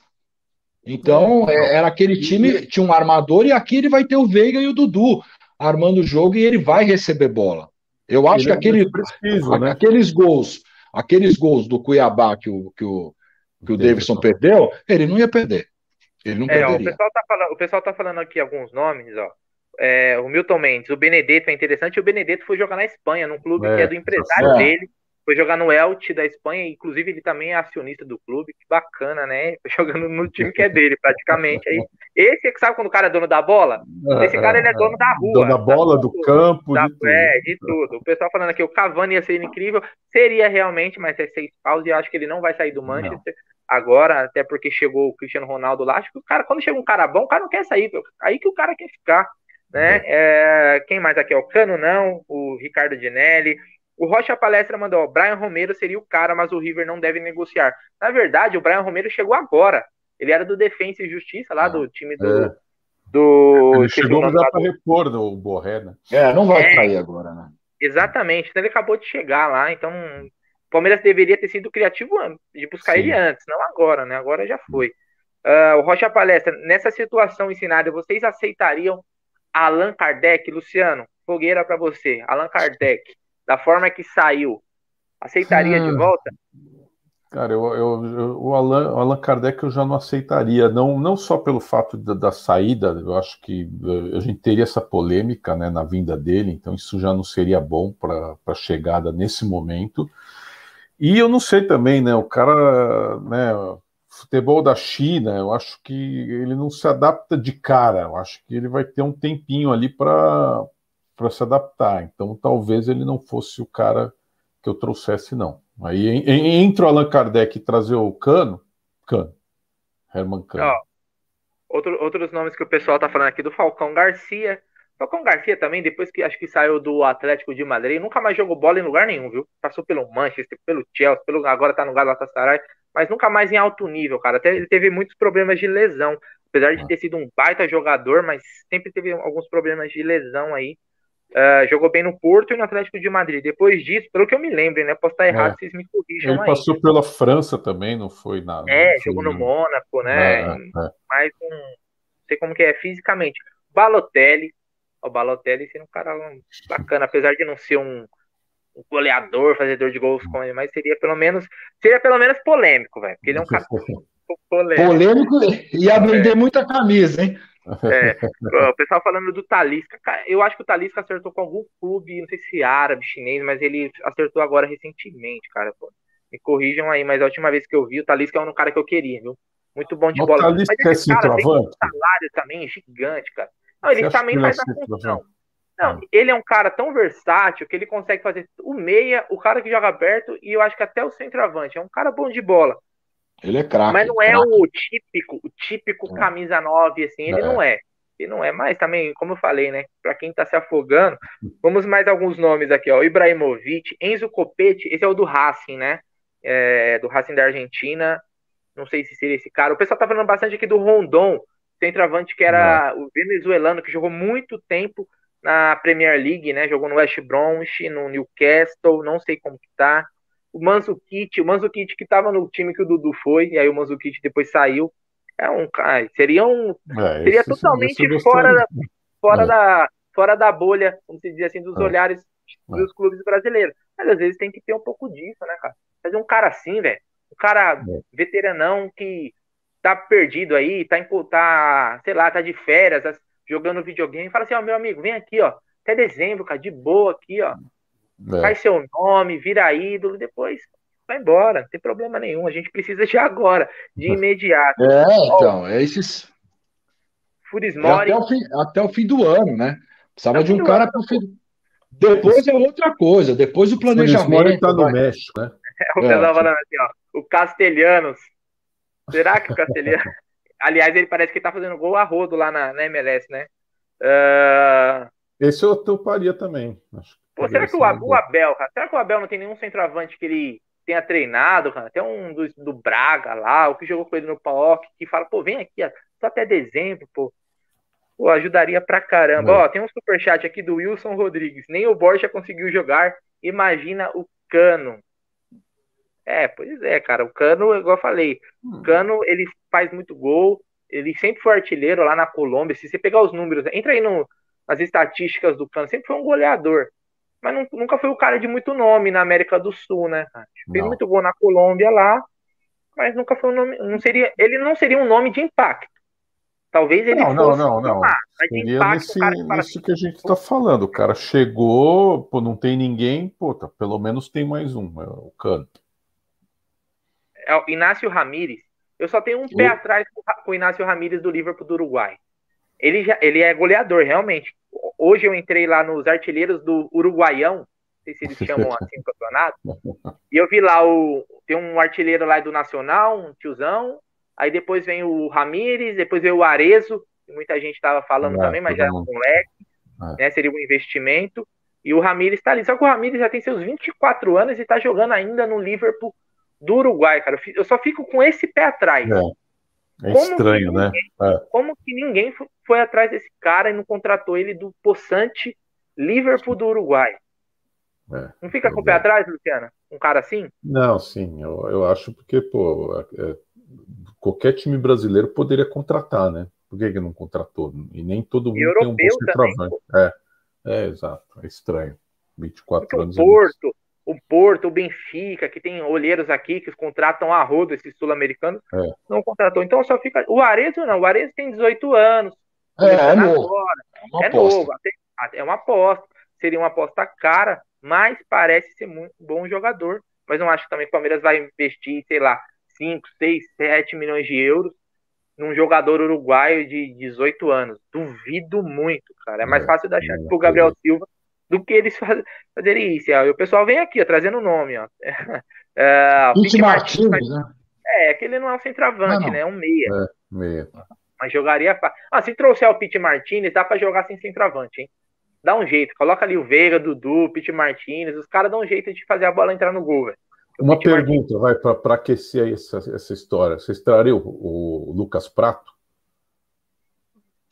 E: Então, é, era aquele time, tinha um armador, e aqui ele vai ter o Veiga e o Dudu armando o jogo e ele vai receber bola. Eu acho ele que é aquele, preciso, né? aqueles gols, aqueles gols do Cuiabá que o, que o, que o Davidson perdeu, ele não ia perder. Ele não é,
C: ó, o, pessoal tá falando, o pessoal tá falando aqui alguns nomes, ó. É, o Milton Mendes, o Benedetto é interessante. O Benedetto foi jogar na Espanha, num clube é, que é do empresário é. dele. Foi jogar no Elche da Espanha, inclusive ele também é acionista do clube. Que bacana, né? Jogando no time que é dele, praticamente. Aí, esse é que sabe quando o cara é dono da bola? Esse cara ele é dono da rua.
D: Dono da bola, do campo,
C: da, de tudo. É, de tudo. O pessoal falando aqui, o Cavani ia ser incrível. Seria realmente, mas é seis paus e eu acho que ele não vai sair do Manchester. Não agora, até porque chegou o Cristiano Ronaldo lá. Acho que o cara, quando chega um cara bom, o cara não quer sair, aí que o cara quer ficar. Né? É, quem mais aqui? É o Cano, não, o Ricardo Dinelli. O Rocha Palestra mandou: o Brian Romero seria o cara, mas o River não deve negociar. Na verdade, o Brian Romero chegou agora. Ele era do Defensa e Justiça, lá do time do. É. do
D: ele chegou para repor o Borré, né?
E: É, não vai é, sair agora, né?
C: Exatamente. Então ele acabou de chegar lá, então Palmeiras deveria ter sido criativo de buscar Sim. ele antes, não agora, né? Agora já foi. Uh, o Rocha Palestra, nessa situação ensinada, vocês aceitariam Allan Kardec, Luciano? Fogueira para você. Allan Kardec, da forma que saiu, aceitaria de volta?
D: Cara, eu, eu, eu, o, Allan, o Allan Kardec eu já não aceitaria, não, não só pelo fato da, da, saída, eu acho que eh, a gente teria essa polêmica né, na vinda dele, então isso já não seria bom para a chegada nesse momento. E eu não sei também, né? O cara, né? Futebol da China, eu acho que ele não se adapta de cara. Eu acho que ele vai ter um tempinho ali para para se adaptar. Então, talvez ele não fosse o cara que eu trouxesse, não. Aí entra o Allan Kardec e trazer o Cano, Cano, Herman Cano.
C: outro, outros nomes que o pessoal tá falando aqui do Falcão Garcia, Falcão Garcia também, depois que acho que saiu do Atlético de Madrid, nunca mais jogou bola em lugar nenhum, viu? Passou pelo Manchester, pelo Chelsea, pelo, agora tá no Galatasaray, mas nunca mais em alto nível, cara. Até ele teve muitos problemas de lesão. Apesar de ter sido um baita jogador, mas sempre teve alguns problemas de lesão aí. Uh, jogou bem no Porto e no Atlético de Madrid. Depois disso, pelo que eu me lembro, né? Posso estar errado, é. vocês me corrijam
D: Ele aí. passou pela França também, não foi nada.
C: É, jogou no Mônaco, né? É, é. Mas um, não sei como que é fisicamente. Balotelli, o Balotelli seria um cara bacana, apesar de não ser um, um goleador, fazedor de gols como ele, mas seria pelo menos seria pelo menos polêmico, velho. Porque ele é um cara
E: polêmico. Polêmico ia vender é. muita camisa, hein?
C: É, o pessoal falando do Talisca, eu acho que o Talisca acertou com algum clube, não sei se árabe, chinês, mas ele acertou agora recentemente, cara. Pô. Me corrijam aí, mas a última vez que eu vi, o Talisca é um cara que eu queria, viu? Muito bom de o bola.
D: Talisca mas esse é cara tem um
C: salário também gigante, cara. Não, ele também faz a função. Não, ele é um cara tão versátil que ele consegue fazer o meia, o cara que joga aberto e eu acho que até o centroavante. É um cara bom de bola.
E: Ele é craque.
C: Mas não é o típico, o típico é. camisa 9, assim, ele é. não é. Ele não é, mas também, como eu falei, né? Para quem tá se afogando, vamos mais alguns nomes aqui, ó. Ibrahimovic, Enzo Copete, esse é o do Racing, né? É, do Racing da Argentina. Não sei se seria esse cara. O pessoal tá falando bastante aqui do Rondon centroavante que era o venezuelano, que jogou muito tempo na Premier League, né? Jogou no West Bromwich, no Newcastle, não sei como que tá. O Manzukic, o Manzukic que tava no time que o Dudu foi, e aí o Manzukic depois saiu. É um cara, seria um é, seria totalmente fora da fora é. da fora da bolha, como se diz assim, dos é. olhares é. dos clubes brasileiros. Mas às vezes tem que ter um pouco disso, né, cara? Fazer um cara assim, velho, um cara é. veteranão que tá perdido aí, tá, em, tá sei lá, tá de férias, tá jogando videogame, fala assim, ó, meu amigo, vem aqui, ó, até dezembro, cara, de boa aqui, ó. É. Faz seu nome, vira ídolo, depois vai embora, não tem problema nenhum. A gente precisa de agora, de imediato.
E: É, então, é esses. Furismori. É até, o fim, até o fim do ano, né? Precisava de um cara para fim. Depois é outra coisa, depois o planejamento.
D: O tá no México, né?
C: É, o pessoal é, falando assim, ó, o Castelhanos Será que o Castelhano. Aliás, ele parece que tá fazendo gol a rodo lá na, na MLS, né? Uh...
D: Esse eu toparia também.
C: Pô, será que o, o, Abel, cara, será que o Abel não tem nenhum centroavante que ele tenha treinado, cara? Tem um do, do Braga lá, o que jogou com ele no PAOK, que fala, pô, vem aqui, ó, só até dezembro, pô. Pô, ajudaria pra caramba. É. Ó, tem um superchat aqui do Wilson Rodrigues. Nem o Borja conseguiu jogar imagina o Cano. É, pois é, cara. O Cano, igual eu falei, o hum. Cano ele faz muito gol. Ele sempre foi artilheiro lá na Colômbia. Se você pegar os números, entra aí no, nas estatísticas do Cano, sempre foi um goleador. Mas nunca foi o cara de muito nome na América do Sul, né? Fez não. muito gol na Colômbia lá, mas nunca foi um nome. Não seria, ele não seria um nome de impacto. Talvez ele
D: não,
C: fosse.
D: Não, não, não. Seria impacto, nesse, que, nesse que a gente está falando. O cara chegou, pô, não tem ninguém, pô, tá, pelo menos tem mais um, é o Cano.
C: É o Inácio Ramírez. Eu só tenho um pé atrás com o Inácio Ramírez do Liverpool do Uruguai. Ele, já, ele é goleador, realmente. Hoje eu entrei lá nos artilheiros do Uruguaião, não sei se eles chamam assim no campeonato, e eu vi lá o. Tem um artilheiro lá do Nacional, um tiozão, Aí depois vem o Ramires, depois vem o Arezo, que muita gente estava falando é, também, mas já é um moleque, é. né? Seria um investimento. E o Ramires está ali. Só que o Ramires já tem seus 24 anos e está jogando ainda no Liverpool do Uruguai, cara. Eu só fico com esse pé atrás.
D: É, é estranho, né?
C: ninguém, né? Como que ninguém foi atrás desse cara e não contratou ele do possante Liverpool do Uruguai? É, não fica com o pé atrás, Luciana? Um cara assim?
D: Não, sim, eu, eu acho porque, pô, é, qualquer time brasileiro poderia contratar, né? Por que, que não contratou? E nem todo mundo tem um bom centroavante. É, é, exato. É estranho. 24 Porque anos.
C: O Porto, é o Porto, o Benfica, que tem olheiros aqui que contratam a rodo esses sul-americanos, é. não contratou. Então só fica. O Arezo não, o Arezo tem 18 anos.
E: É, é novo.
C: É, uma é novo. É uma aposta. Seria uma aposta cara, mas parece ser muito bom jogador. Mas não acho que também o Palmeiras vai investir, sei lá, 5, 6, 7 milhões de euros num jogador uruguaio de 18 anos. Duvido muito, cara. É mais é, fácil chance é, pro Gabriel é. Silva do que eles fazerem isso. E o pessoal vem aqui, ó, trazendo o nome, ó.
E: É, Pete Martins, Martins, né?
C: É, que ele não é um centroavante, não, não. né? É um meia.
D: É, meia.
C: Mas jogaria. Ah, se trouxer o Pete Martinez, dá pra jogar sem centroavante, hein? Dá um jeito. Coloca ali o Veiga, Dudu, Pete Martinez. Os caras dão um jeito de fazer a bola entrar no gol, velho.
D: Uma pergunta, vai, para aquecer aí essa, essa história. Você traria o, o, Lucas Prato?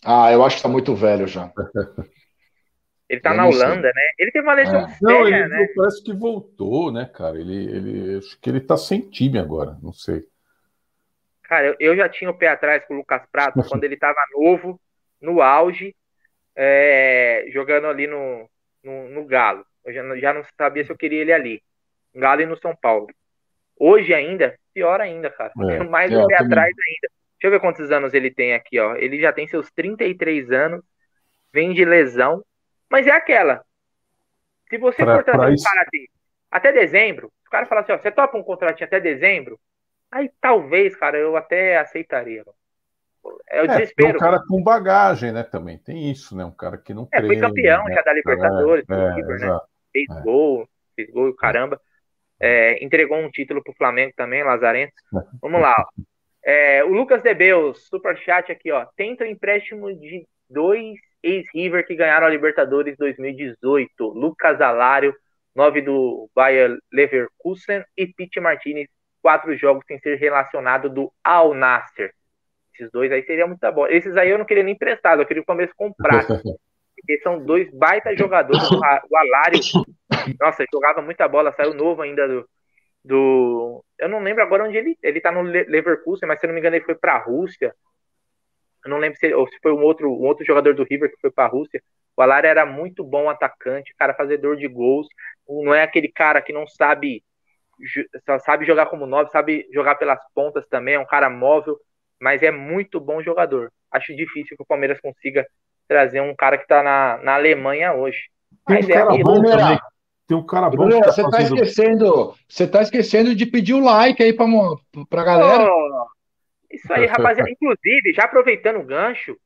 E: Ah, eu acho que está muito velho já.
C: Ele tá eu na Holanda, sei. né? Ele tem uma lesão é.
D: Não, ele né? parece que voltou, né, cara? Ele, ele, acho que ele tá sem time agora, não sei.
C: Cara, eu, eu já tinha o pé atrás com o Lucas Prato quando ele tava novo, no auge, é, jogando ali no, no, no Galo. Eu já, já não sabia se eu queria ele ali. Galo e no São Paulo. Hoje ainda, pior ainda, cara. É, Mais um pé atrás ainda. Deixa eu ver quantos anos ele tem aqui, ó. Ele já tem seus 33 anos, vem de lesão, mas é aquela. Se você pra, for trazer um cara assim, até dezembro, o cara fala assim, ó, você topa um contratinho até dezembro? Aí talvez, cara, eu até aceitaria.
D: É o desespero. É, um cara com bagagem, né, também. Tem isso, né? Um cara que não
C: é, Foi campeão né? já da Libertadores, é, é, River, né? Fez é. gol, fez gol, caramba. É, entregou um título para o Flamengo também, Lazarento. Vamos lá. É, o Lucas Debeus, super chat aqui, ó. Tenta o empréstimo de dois ex-River que ganharam a Libertadores 2018. Lucas Alário, 9 do Bayer Leverkusen e Pete Martinez, quatro jogos sem ser relacionado do Al Nasser. Esses dois aí seria muita bola. Esses aí eu não queria nem emprestado, eu queria que o Palmeiras comprasse. Porque são dois baita jogadores. O Alário, nossa, jogava muita bola, saiu novo ainda do, do. Eu não lembro agora onde ele. Ele tá no Leverkusen, mas se não me engano, ele foi pra Rússia. Eu não lembro se, ou se foi um outro, um outro jogador do River que foi pra Rússia. O Alário era muito bom atacante, cara fazedor de gols. Não é aquele cara que não sabe. Só sabe jogar como nove, sabe jogar pelas pontas também, é um cara móvel, mas é muito bom jogador. Acho difícil que o Palmeiras consiga trazer um cara que está na, na Alemanha hoje.
D: Tem Mas um cara é bom também. Tem um cara bom.
E: Bruno, tá você está fazendo... esquecendo, você tá esquecendo de pedir o like aí para a galera. Oh,
C: isso aí, rapaziada. Inclusive, já aproveitando o gancho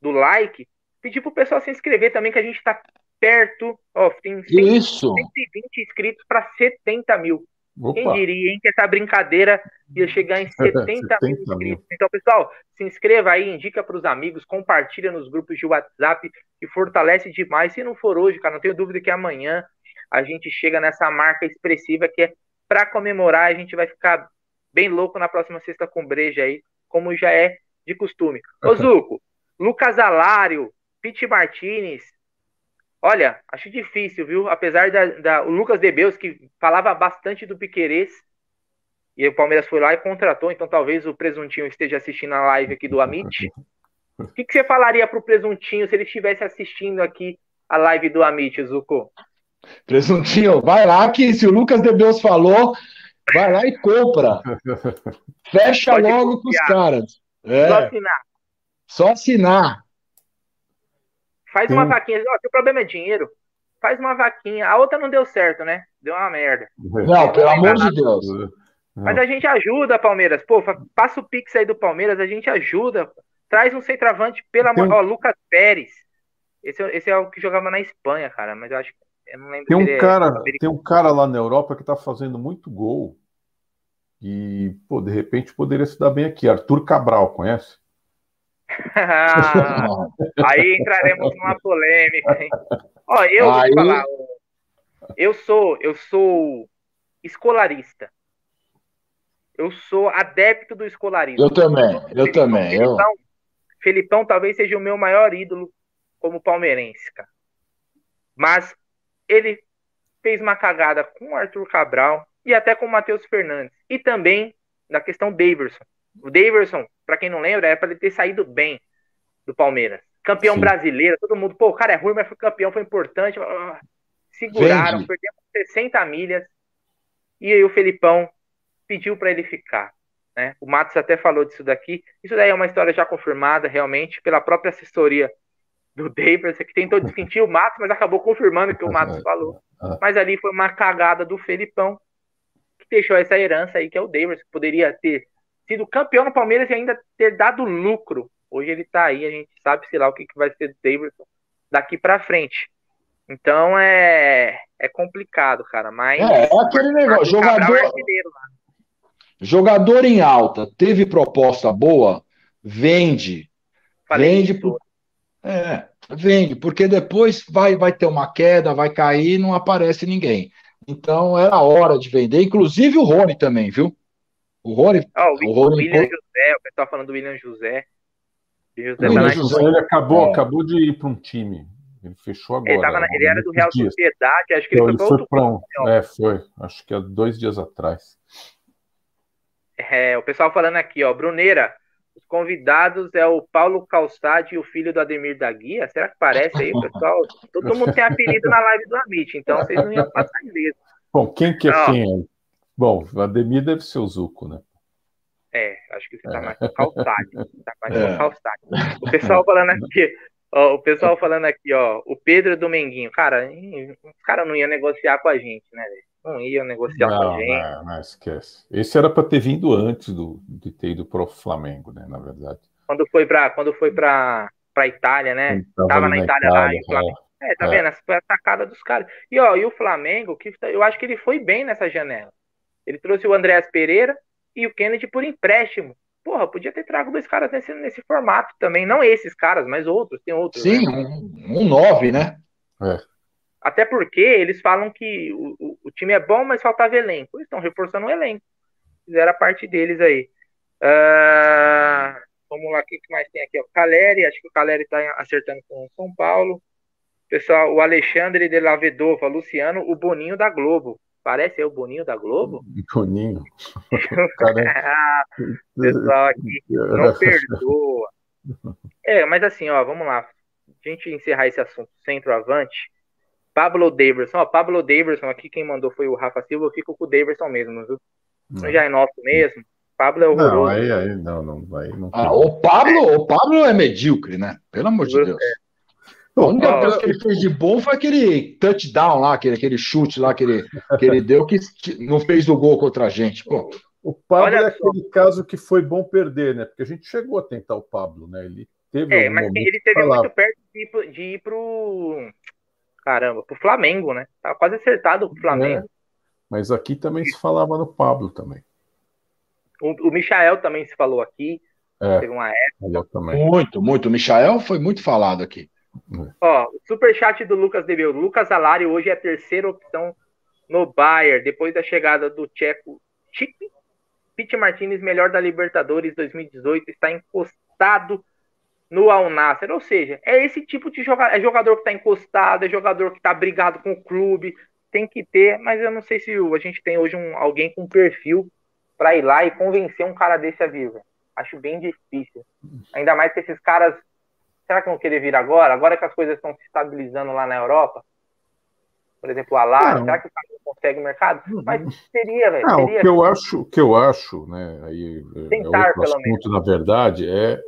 C: do like, pedir pro pessoal se inscrever também, que a gente está perto. Ó, tem 100,
E: Isso.
C: 120 inscritos para 70 mil. Opa. Quem diria, hein, que essa brincadeira ia chegar em 70, 70 mil inscritos. Então, pessoal, se inscreva aí, indica para os amigos, compartilha nos grupos de WhatsApp, que fortalece demais. Se não for hoje, cara, não tenho dúvida que amanhã a gente chega nessa marca expressiva que é para comemorar. A gente vai ficar bem louco na próxima sexta com breja aí, como já é de costume. Ô, Zuco, Lucas Alário, Pete Martinez, Olha, acho difícil, viu? Apesar da, da o Lucas Debeus, que falava bastante do Piquerez, e o Palmeiras foi lá e contratou, então talvez o Presuntinho esteja assistindo a live aqui do Amit. O que, que você falaria pro Presuntinho se ele estivesse assistindo aqui a live do Amit, Zuko?
E: Presuntinho, vai lá que se o Lucas Debeus falou, vai lá e compra. Fecha Pode logo confiar. com os caras. É. Só assinar. Só assinar.
C: Faz Sim. uma vaquinha. Ó, o problema é dinheiro. Faz uma vaquinha. A outra não deu certo, né? Deu uma merda.
E: Não, pelo amor de Deus.
C: Mas a gente ajuda, Palmeiras. Pô, passa o pix aí do Palmeiras, a gente ajuda. Traz um centroavante, pelo amor. Ó, Lucas Pérez. Esse, esse é o que jogava na Espanha, cara. Mas eu acho que. Eu não lembro
D: tem um, é cara, é tem um cara lá na Europa que tá fazendo muito gol. E, pô, de repente poderia se dar bem aqui. Arthur Cabral, conhece?
C: aí entraremos numa polêmica, hein? Ó, eu aí... vou falar. Eu sou, eu sou escolarista. Eu sou adepto do escolarismo.
E: Eu também, eu Felipão, também. Felipão,
C: eu... Felipão talvez seja o meu maior ídolo como palmeirense, cara. Mas ele fez uma cagada com o Arthur Cabral e até com o Matheus Fernandes. E também na questão Daverson. O Daverson, para quem não lembra, é para ele ter saído bem do Palmeiras. Campeão Sim. brasileiro, todo mundo, pô, o cara é ruim, mas foi campeão, foi importante. Seguraram, perdemos 60 milhas. E aí o Felipão pediu para ele ficar. Né? O Matos até falou disso daqui. Isso daí é uma história já confirmada, realmente, pela própria assessoria do Davis, que tentou desmentir o Matos, mas acabou confirmando o que o Matos falou. Mas ali foi uma cagada do Felipão, que deixou essa herança aí, que é o Davis, que poderia ter sido campeão no Palmeiras e ainda ter dado lucro. Hoje ele tá aí, a gente sabe, sei lá, o que, que vai ser do Davidson daqui para frente. Então é, é complicado, cara. Mas.
E: É, é aquele negócio. Jogador, é jogador em alta, teve proposta boa, vende. Falei vende. Por, é, vende, porque depois vai, vai ter uma queda, vai cair e não aparece ninguém. Então era hora de vender, inclusive o Rony também, viu?
C: O Rony. Oh, o, o Rony William José, o pessoal falando do William José.
D: José, William tá José ele acabou, é. acabou de ir para um time. Ele fechou agora.
C: Ele, na, ele era do Real dias. Sociedade, acho que
D: então, ele, foi, para outro. Um, é, foi. Acho que há dois dias atrás.
C: É, o pessoal falando aqui, ó, Bruneira, os convidados é o Paulo Calçade e o filho do Ademir da Guia. Será que parece aí, pessoal? Todo mundo tem apelido na live do Amit, então vocês não iam passar inglês.
D: Bom, quem que é quem? Bom, o Ademir deve ser o Zuco, né?
C: É, acho que você tá é. mais com calçado. Tá mais é. com calçado. O pessoal falando aqui, ó, o pessoal falando aqui, ó, o Pedro Dominguinho, cara, os caras não iam negociar com a gente, né, Não iam negociar não, com a gente.
D: Não, não, esquece. Esse era para ter vindo antes do, de ter ido pro Flamengo, né, na verdade.
C: Quando foi para quando foi para para Itália, né? Tava, Tava na, Itália, Itália lá, e o Flamengo. É, tá é. vendo? Essa foi a sacada dos caras. E ó, e o Flamengo, que eu acho que ele foi bem nessa janela. Ele trouxe o Andréas Pereira e o Kennedy por empréstimo. Porra, podia ter trago dois caras nesse, nesse formato também. Não esses caras, mas outros. Tem outros.
E: Sim, né? um, um nove, né?
D: É.
C: Até porque eles falam que o, o, o, time é bom, mas faltava elenco. Eles estão reforçando o elenco. Fizeram a parte deles aí. Uh, vamos lá, o que mais tem aqui? O Caleri, acho que o Caleri está acertando com o São Paulo. Pessoal, o Alexandre de Lavedova, Luciano, o Boninho da Globo. Parece o Boninho da Globo?
D: Boninho.
C: ah, pessoal aqui não perdoa. É, mas assim, ó, vamos lá. A gente encerrar esse assunto centroavante. Pablo Daverson, ó, Pablo Daverson aqui, quem mandou foi o Rafa Silva, eu fico com o Daverson mesmo, viu? Não. Já é nosso mesmo. Pablo é horroroso.
D: Não, aí, aí não, não, aí não.
E: Ah, o Pablo, é. o Pablo é medíocre, né? Pelo amor de Deus. É. A única coisa que ele fez de bom foi aquele touchdown lá, aquele, aquele chute lá que ele, que ele deu, que não fez o gol contra a gente. Pô.
D: O Pablo Olha é aquele só. caso que foi bom perder, né? Porque a gente chegou a tentar o Pablo, né? Ele teve.
C: É, mas ele teve muito perto de ir, de ir pro. Caramba, pro Flamengo, né? Tava quase acertado pro Flamengo. É,
D: mas aqui também se falava no Pablo também.
C: O, o Michael também se falou aqui.
D: É, teve uma época.
E: Muito, muito. O Michael foi muito falado aqui.
C: Ó, o superchat do Lucas Debeu. Lucas Alari hoje é a terceira opção no Bayern, depois da chegada do tcheco Pete Martinez, melhor da Libertadores 2018, está encostado no Al Nasser. Ou seja, é esse tipo de jogador, é jogador que está encostado, é jogador que está brigado com o clube, tem que ter, mas eu não sei se a gente tem hoje um, alguém com perfil para ir lá e convencer um cara desse a vir. Acho bem difícil. Ainda mais que esses caras. Será que vão querer vir agora? Agora que as coisas estão se estabilizando lá na Europa? Por exemplo, o Alá, será que o cara não consegue o mercado? Uhum. Mas seria, velho.
D: Não, o que eu acho, o que eu acho, né? Aí, é Tentar, é outro assunto, menos. na verdade, é,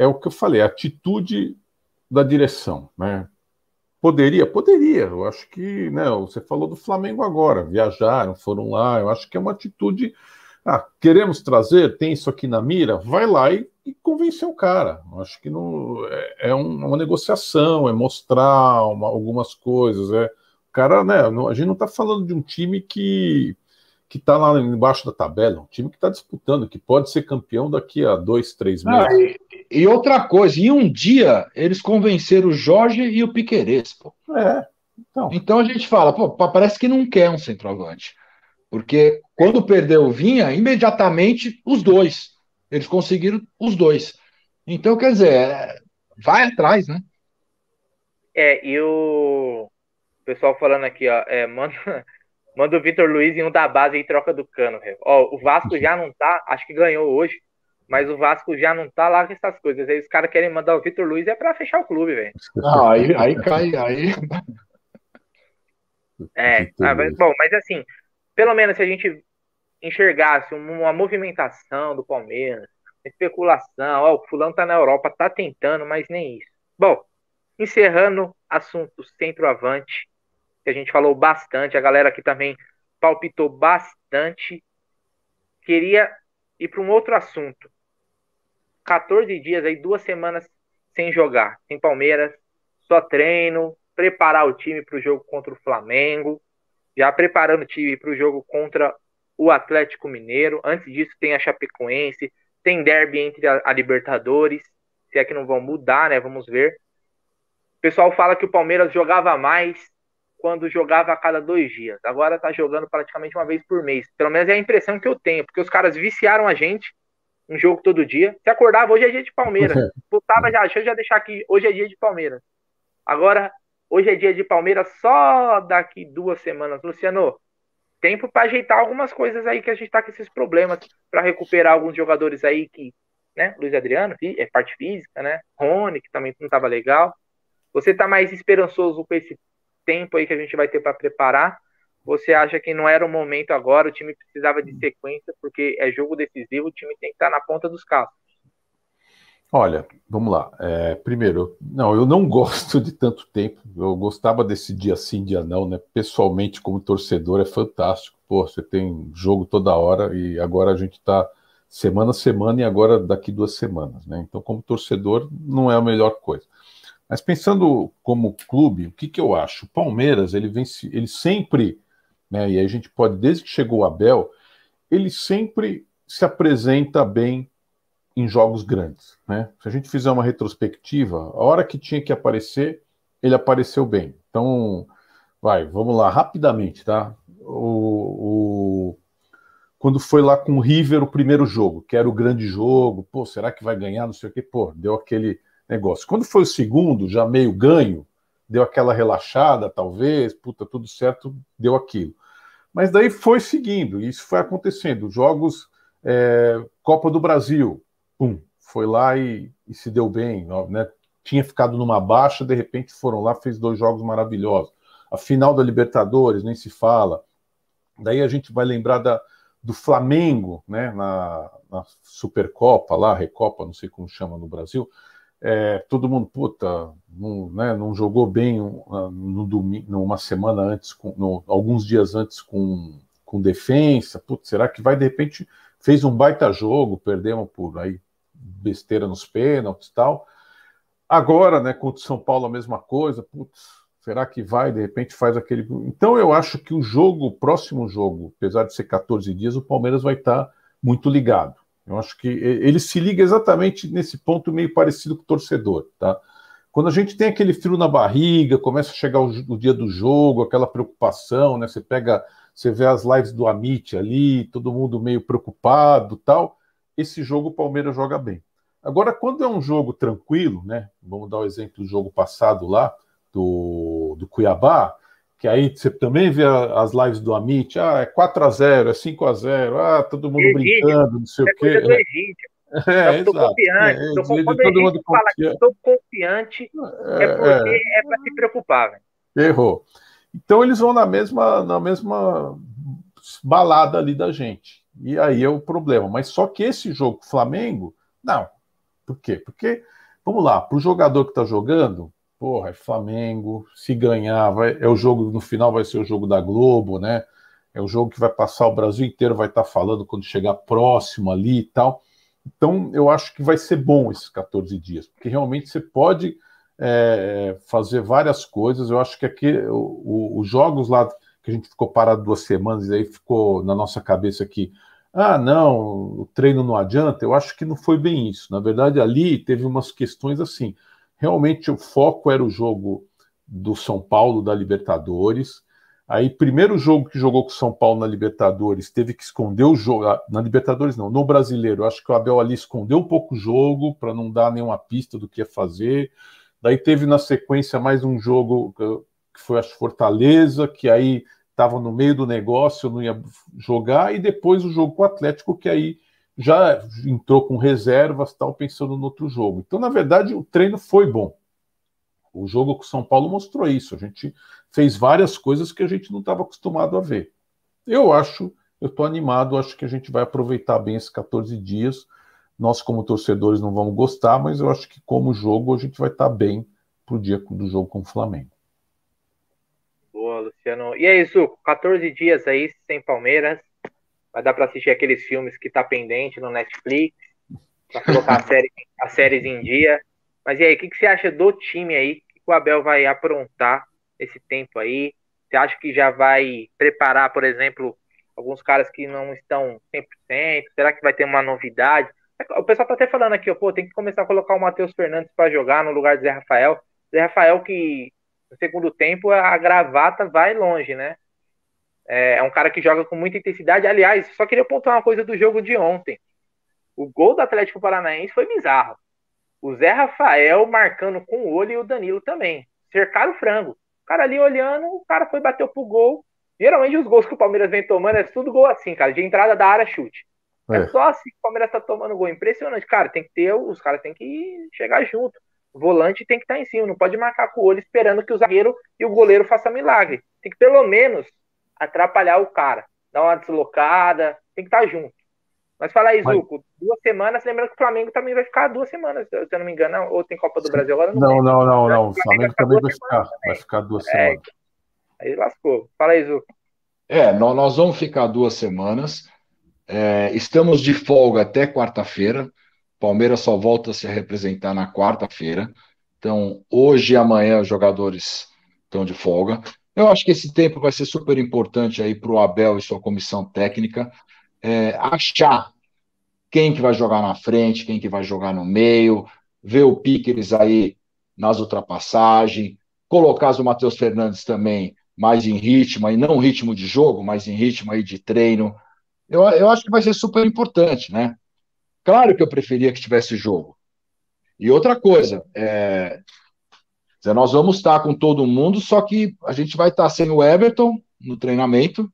D: é o que eu falei, a atitude da direção, né? Poderia? Poderia. Eu acho que, né, você falou do Flamengo agora, viajaram, foram lá, eu acho que é uma atitude. Ah, queremos trazer, tem isso aqui na mira, vai lá e, e o cara. Eu acho que não, é, é um, uma negociação, é mostrar uma, algumas coisas. É, o cara, né, a gente não está falando de um time que que está lá embaixo da tabela, um time que está disputando, que pode ser campeão daqui a dois, três meses. Ah,
E: e, e, outra coisa, em um dia eles convenceram o Jorge e o Piqueires, pô.
D: É.
E: Então. então a gente fala, pô, parece que não quer um centroavante. Porque quando perdeu o Vinha, imediatamente os dois. Eles conseguiram os dois. Então, quer dizer, é, vai atrás, né?
C: É, e o pessoal falando aqui, ó, é, manda, Manda o Vitor Luiz em um da base e troca do cano, velho. Ó, o Vasco já não tá, acho que ganhou hoje, mas o Vasco já não tá lá com essas coisas. Aí os caras querem mandar o Vitor Luiz é pra fechar o clube, velho.
E: Ah, aí, aí cai, aí.
C: É, ah, mas, bom, mas assim, pelo menos se a gente enxergasse uma movimentação do Palmeiras, especulação, ó, o fulano tá na Europa, tá tentando, mas nem isso. Bom, encerrando assunto centroavante, que a gente falou bastante, a galera aqui também palpitou bastante. Queria ir para um outro assunto. 14 dias aí, duas semanas sem jogar, sem Palmeiras, só treino, preparar o time para o jogo contra o Flamengo, já preparando o time para o jogo contra o Atlético Mineiro. Antes disso, tem a Chapecoense, tem derby entre a, a Libertadores, se é que não vão mudar, né? Vamos ver. O pessoal fala que o Palmeiras jogava mais, quando jogava a cada dois dias. Agora tá jogando praticamente uma vez por mês. Pelo menos é a impressão que eu tenho, porque os caras viciaram a gente um jogo todo dia. Se acordava, hoje é dia de Palmeiras. Putava já, deixa eu já deixar aqui, hoje é dia de Palmeiras. Agora, hoje é dia de Palmeiras só daqui duas semanas. Luciano, tempo para ajeitar algumas coisas aí que a gente tá com esses problemas, para recuperar alguns jogadores aí que, né, Luiz Adriano, é parte física, né? Rony, que também não tava legal. Você tá mais esperançoso com esse tempo aí que a gente vai ter para preparar? Você acha que não era o momento agora, o time precisava de sequência, porque é jogo decisivo, o time tem que estar na ponta dos carros?
D: Olha, vamos lá. É, primeiro, não, eu não gosto de tanto tempo. Eu gostava desse dia sim, dia não, né? Pessoalmente, como torcedor, é fantástico. Pô, você tem jogo toda hora e agora a gente está semana a semana e agora daqui duas semanas, né? Então, como torcedor, não é a melhor coisa. Mas pensando como clube, o que, que eu acho? O Palmeiras, ele, vence, ele sempre, né, e a gente pode, desde que chegou o Abel, ele sempre se apresenta bem em jogos grandes. Né? Se a gente fizer uma retrospectiva, a hora que tinha que aparecer, ele apareceu bem. Então, vai, vamos lá, rapidamente, tá? O, o, quando foi lá com o River o primeiro jogo, que era o grande jogo, pô, será que vai ganhar? Não sei o quê, pô, deu aquele negócio. Quando foi o segundo, já meio ganho, deu aquela relaxada, talvez, puta, tudo certo, deu aquilo. Mas daí foi seguindo, e isso foi acontecendo. Jogos, é, Copa do Brasil, pum, foi lá e, e, se deu bem, né? Tinha ficado numa baixa, de repente foram lá, fez dois jogos maravilhosos. A final da Libertadores, nem se fala. Daí a gente vai lembrar da, do Flamengo, né, na, na Supercopa lá, Recopa, não sei como chama no Brasil, é, todo mundo, puta, não, né, não jogou bem no domingo, numa semana antes, com, no, alguns dias antes com, com defesa, putz, será que vai, de repente, fez um baita jogo, perdemos por aí besteira nos pênaltis e tal. Agora, né, contra o São Paulo a mesma coisa, putz, será que vai, de repente faz aquele... Então eu acho que o jogo, o próximo jogo, apesar de ser 14 dias, o Palmeiras vai estar muito ligado. Eu acho que ele se liga exatamente nesse ponto meio parecido com o torcedor, tá? Quando a gente tem aquele frio na barriga, começa a chegar o, o dia do jogo, aquela preocupação, né? Você pega, você vê as lives do Amit ali, todo mundo meio preocupado, tal. Esse jogo o Palmeiras joga bem. Agora, quando é um jogo tranquilo, né? Vamos dar o exemplo do jogo passado lá, do, do Cuiabá, que aí você também vê as lives do Amit, ah, é 4 a 0 é 5 a 0 ah, todo mundo Egídio, brincando, não sei o quê.
C: É, eu tô exato. confiante. É, tô, quando todo mundo fala que estou confiante, é, é porque é, é para se preocupar. Véio.
D: Errou. Então eles vão na mesma, na mesma balada ali da gente. E aí é o problema. Mas só que esse jogo Flamengo, não. Por quê? Porque, vamos lá, para o jogador que está jogando, porra, é Flamengo, se ganhar, vai, é o jogo, no final vai ser o jogo da Globo, né? É o jogo que vai passar o Brasil inteiro, vai estar tá falando quando chegar próximo ali e tal. Então, eu acho que vai ser bom esses 14 dias, porque realmente você pode é, fazer várias coisas. Eu acho que aqui os jogos lá que a gente ficou parado duas semanas e aí ficou na nossa cabeça aqui. Ah, não, o treino não adianta. Eu acho que não foi bem isso. Na verdade, ali teve umas questões assim. Realmente o foco era o jogo do São Paulo da Libertadores. Aí, primeiro jogo que jogou com o São Paulo na Libertadores, teve que esconder o jogo. Ah, na Libertadores, não, no brasileiro. Acho que o Abel ali escondeu um pouco o jogo para não dar nenhuma pista do que ia fazer. Daí teve na sequência mais um jogo que foi a Fortaleza, que aí estava no meio do negócio, não ia jogar, e depois o jogo com o Atlético, que aí já entrou com reservas, tal, pensando no outro jogo. Então, na verdade, o treino foi bom. O jogo com o São Paulo mostrou isso. A gente fez várias coisas que a gente não estava acostumado a ver. Eu acho, eu estou animado, acho que a gente vai aproveitar bem esses 14 dias. Nós, como torcedores, não vamos gostar, mas eu acho que, como jogo, a gente vai estar bem para o dia do jogo com o Flamengo.
C: Boa, Luciano. E é isso, 14 dias aí sem Palmeiras. Vai dar para assistir aqueles filmes que tá pendente no Netflix, para colocar a série, as séries em dia. Mas e aí, o que, que você acha do time aí? O que o Abel vai aprontar esse tempo aí? Você acha que já vai preparar, por exemplo, alguns caras que não estão 100%? Será que vai ter uma novidade? O pessoal tá até falando aqui, ó, pô, tem que começar a colocar o Matheus Fernandes para jogar no lugar do Zé Rafael. Zé Rafael que no segundo tempo a gravata vai longe, né? É, é um cara que joga com muita intensidade. Aliás, só queria pontuar uma coisa do jogo de ontem. O gol do Atlético Paranaense foi bizarro. O Zé Rafael marcando com o olho e o Danilo também. Cercaram o frango. O cara ali olhando, o cara foi bateu pro gol. Geralmente os gols que o Palmeiras vem tomando é tudo gol assim, cara, de entrada da área chute. É, é só assim que o Palmeiras tá tomando gol. Impressionante, cara. Tem que ter, os caras tem que chegar junto. O volante tem que estar tá em cima, não pode marcar com o olho esperando que o zagueiro e o goleiro façam milagre. Tem que pelo menos atrapalhar o cara, dar uma deslocada, tem que estar tá junto. Mas fala aí, Zuco, duas semanas, lembrando que o Flamengo também vai ficar duas semanas, se eu não me engano, ou tem Copa do Brasil agora?
D: Não, não, não, não, O Flamengo, também vai ficar, vai ficar duas é, semanas.
C: Aí lascou. Fala aí, Zuco.
E: É, nós vamos ficar duas semanas. É, estamos de folga até quarta-feira. Palmeiras só volta a se representar na quarta-feira. Então, hoje e amanhã os jogadores estão de folga. Eu acho que esse tempo vai ser super importante aí para o Abel e sua comissão técnica é, achar quem que vai jogar na frente, quem que vai jogar no meio, ver o Piqueres aí nas ultrapassagens, colocar o Matheus Fernandes também mais em ritmo, aí não ritmo de jogo, mas em ritmo aí de treino. Eu, eu acho que vai ser super importante, né? Claro que eu preferia que tivesse jogo. E outra coisa, é, nós vamos estar com todo mundo, só que a gente vai estar sem o Everton no treinamento,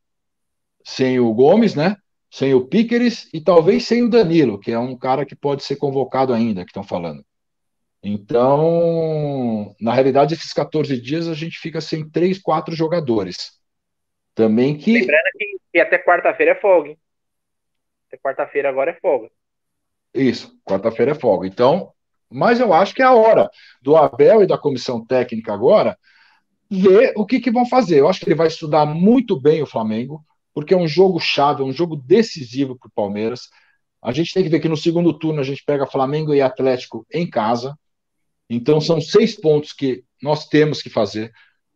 E: sem o Gomes, né? Sem o Piqueres e talvez sem o Danilo, que é um cara que pode ser convocado ainda, que estão falando. Então, na realidade, esses 14 dias a gente fica sem três, quatro jogadores. Também que.
C: Lembrando que, que até quarta-feira é folga, hein? Até quarta-feira agora é folga.
E: Isso, quarta-feira é folga. Então, mas eu acho que é a hora do Abel e da comissão técnica agora ver o que, que vão fazer. Eu acho que ele vai estudar muito bem o Flamengo, porque é um jogo chave, é um jogo decisivo para o Palmeiras. A gente tem que ver que no segundo turno a gente pega Flamengo e Atlético em casa. Então são seis pontos que nós temos que fazer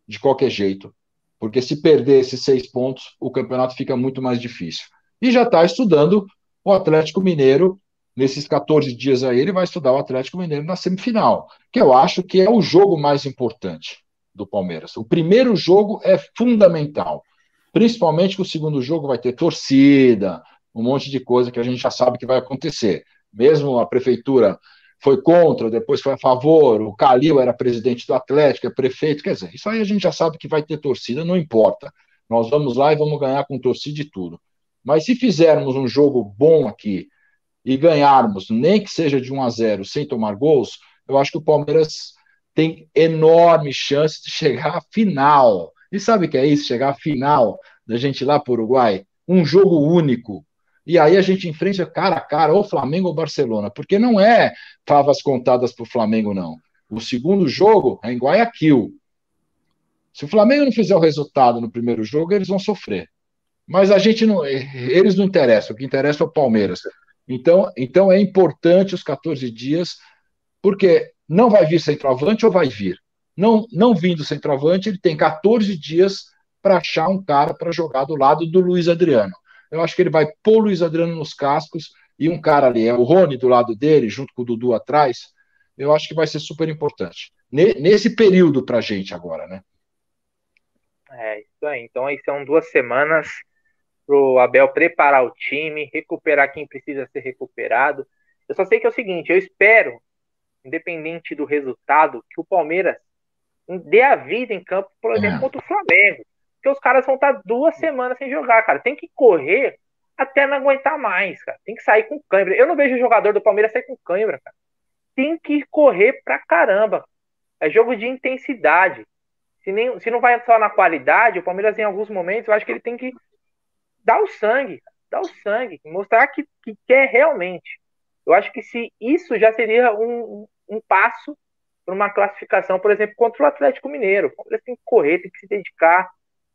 E: de qualquer jeito. Porque se perder esses seis pontos, o campeonato fica muito mais difícil. E já está estudando o Atlético Mineiro nesses 14 dias aí, ele vai estudar o Atlético Mineiro na semifinal, que eu acho que é o jogo mais importante do Palmeiras. O primeiro jogo é fundamental, principalmente que o segundo jogo vai ter torcida, um monte de coisa que a gente já sabe que vai acontecer. Mesmo a prefeitura foi contra, depois foi a favor, o Calil era presidente do Atlético, é prefeito, quer dizer, isso aí a gente já sabe que vai ter torcida, não importa. Nós vamos lá e vamos ganhar com torcida e tudo. Mas se fizermos um jogo bom aqui e ganharmos, nem que seja de 1 a 0 sem tomar gols, eu acho que o Palmeiras tem enorme chance de chegar à final. E sabe o que é isso? Chegar à final da gente lá para o Uruguai? Um jogo único. E aí a gente enfrenta cara a cara, ou Flamengo ou Barcelona, porque não é favas contadas para o Flamengo, não. O segundo jogo é em Guayaquil. Se o Flamengo não fizer o resultado no primeiro jogo, eles vão sofrer. Mas a gente não. Eles não interessam, o que interessa é o Palmeiras. Então, então é importante os 14 dias, porque não vai vir centroavante ou vai vir? Não, não vindo centroavante, ele tem 14 dias para achar um cara para jogar do lado do Luiz Adriano. Eu acho que ele vai pôr o Luiz Adriano nos cascos e um cara ali, é o Rony do lado dele, junto com o Dudu atrás. Eu acho que vai ser super importante. Nesse período para a gente agora, né?
C: É, isso aí. Então aí são duas semanas para o Abel preparar o time, recuperar quem precisa ser recuperado. Eu só sei que é o seguinte, eu espero, independente do resultado, que o Palmeiras dê a vida em campo, por exemplo, é. contra o Flamengo. Porque os caras vão estar duas semanas sem jogar, cara. Tem que correr até não aguentar mais, cara. Tem que sair com câimbra. Eu não vejo o jogador do Palmeiras sair com câimbra, cara. Tem que correr pra caramba. É jogo de intensidade. Se, nem, se não vai só na qualidade, o Palmeiras em alguns momentos, eu acho que ele tem que dá o sangue, dá o sangue, mostrar que, que quer realmente. Eu acho que se isso já seria um, um passo para uma classificação, por exemplo, contra o Atlético Mineiro. O tem que correr, tem que se dedicar.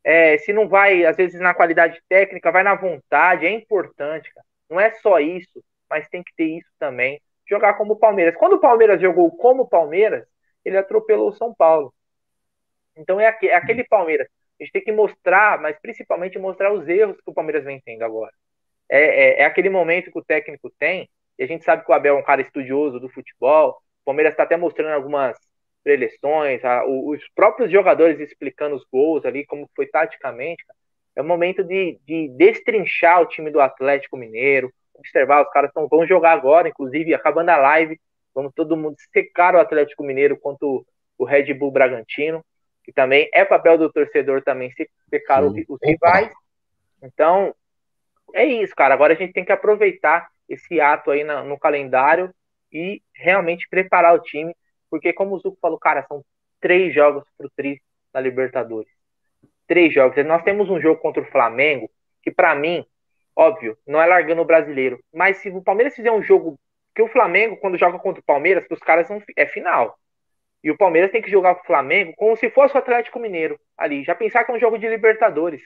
C: É, se não vai, às vezes, na qualidade técnica, vai na vontade, é importante, cara. Não é só isso, mas tem que ter isso também. Jogar como o Palmeiras. Quando o Palmeiras jogou como o Palmeiras, ele atropelou o São Paulo. Então é, é aquele Palmeiras a gente tem que mostrar, mas principalmente mostrar os erros que o Palmeiras vem tendo agora. É, é, é, aquele momento que o técnico tem, e a gente sabe que o Abel é um cara estudioso do futebol, o Palmeiras está até mostrando algumas preleções, a, os próprios jogadores explicando os gols ali, como foi taticamente. É o momento de, de destrinchar o time do Atlético Mineiro, observar, os caras tão, vão jogar agora, inclusive, acabando a live, vamos todo mundo secar o Atlético Mineiro contra o, o Red Bull Bragantino que também é papel do torcedor também se pecar os rivais. Então, é isso, cara. Agora a gente tem que aproveitar esse ato aí na, no calendário e realmente preparar o time, porque como o Zuco falou, cara, são três jogos pro Tri na Libertadores. Três jogos. Nós temos um jogo contra o Flamengo, que para mim, óbvio, não é largando o brasileiro, mas se o Palmeiras fizer um jogo que o Flamengo, quando joga contra o Palmeiras, os caras é final. E o Palmeiras tem que jogar com o Flamengo como se fosse o Atlético Mineiro ali. Já pensar que é um jogo de Libertadores.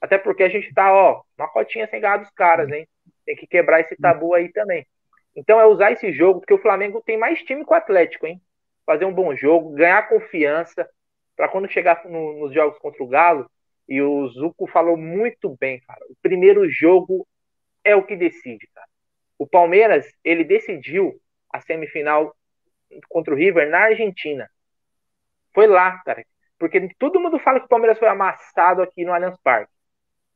C: Até porque a gente tá, ó, uma cotinha sem ganhar dos caras, hein? Tem que quebrar esse tabu aí também. Então é usar esse jogo, porque o Flamengo tem mais time que o Atlético, hein? Fazer um bom jogo, ganhar confiança, para quando chegar no, nos jogos contra o Galo, e o Zuco falou muito bem, cara. O primeiro jogo é o que decide, cara. O Palmeiras, ele decidiu a semifinal contra o River na Argentina. Foi lá, cara. Porque todo mundo fala que o Palmeiras foi amassado aqui no Allianz Parque.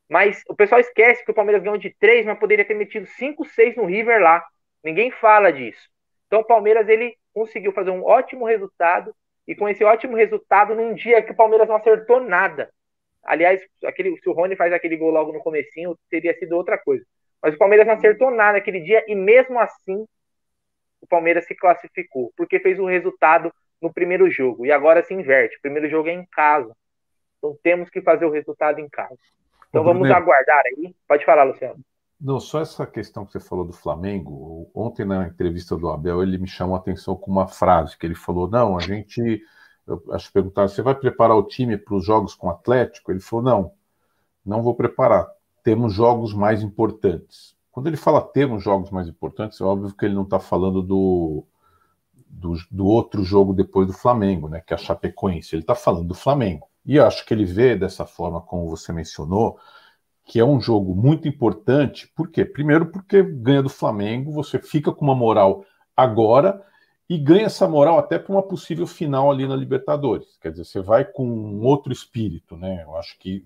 C: Mas o pessoal esquece que o Palmeiras ganhou de três, mas poderia ter metido 5, 6 no River lá. Ninguém fala disso. Então o Palmeiras ele conseguiu fazer um ótimo resultado e com esse ótimo resultado num dia que o Palmeiras não acertou nada. Aliás, aquele, se o Rony faz aquele gol logo no comecinho, teria sido outra coisa. Mas o Palmeiras não acertou nada aquele dia e mesmo assim o Palmeiras se classificou, porque fez o resultado no primeiro jogo. E agora se inverte. O primeiro jogo é em casa. Então temos que fazer o resultado em casa. Então Ô, vamos Bruno, aguardar aí. Pode falar, Luciano.
D: Não, só essa questão que você falou do Flamengo. Ontem, na entrevista do Abel, ele me chamou a atenção com uma frase que ele falou: não, a gente. Eu acho que perguntaram, você vai preparar o time para os jogos com o Atlético? Ele falou: não, não vou preparar. Temos jogos mais importantes. Quando ele fala termos jogos mais importantes, é óbvio que ele não está falando do, do, do, outro jogo depois do Flamengo, né, que é a Chapecoense. Ele está falando do Flamengo. E eu acho que ele vê dessa forma, como você mencionou, que é um jogo muito importante. Por quê? Primeiro, porque ganha do Flamengo, você fica com uma moral agora e ganha essa moral até para uma possível final ali na Libertadores. Quer dizer, você vai com um outro espírito, né? Eu acho que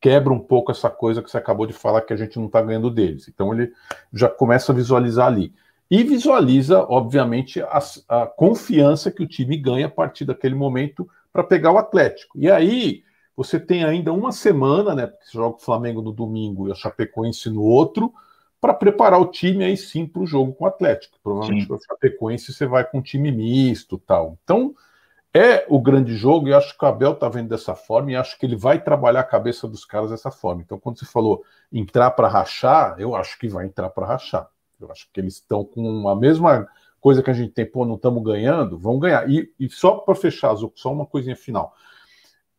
D: quebra um pouco essa coisa que você acabou de falar que a gente não está ganhando deles. Então ele já começa a visualizar ali. e visualiza, obviamente, a, a confiança que o time ganha a partir daquele momento para pegar o Atlético. E aí você tem ainda uma semana, né? Porque você joga o Flamengo no domingo e a Chapecoense no outro, para preparar o time aí sim para o jogo com o Atlético. Provavelmente o Chapecoense você vai com um time misto tal. Então, é o grande jogo, e acho que o Abel está vendo dessa forma, e acho que ele vai trabalhar a cabeça dos caras dessa forma. Então, quando você falou entrar para rachar, eu acho que vai entrar para rachar. Eu acho que eles estão com a mesma coisa que a gente tem, pô, não estamos ganhando, vão ganhar. E, e só para fechar, só uma coisinha final.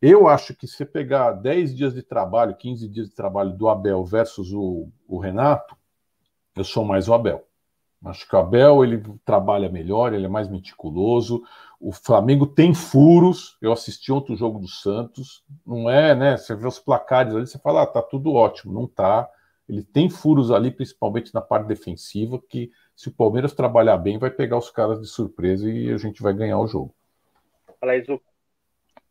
D: Eu acho que se pegar 10 dias de trabalho, 15 dias de trabalho do Abel versus o, o Renato, eu sou mais o Abel. Acho que o Abel ele trabalha melhor, ele é mais meticuloso. O Flamengo tem furos. Eu assisti outro jogo do Santos. Não é, né? Você vê os placares ali, você fala, ah, tá tudo ótimo. Não tá. Ele tem furos ali, principalmente na parte defensiva, que se o Palmeiras trabalhar bem, vai pegar os caras de surpresa e a gente vai ganhar o jogo.
E: Fala aí.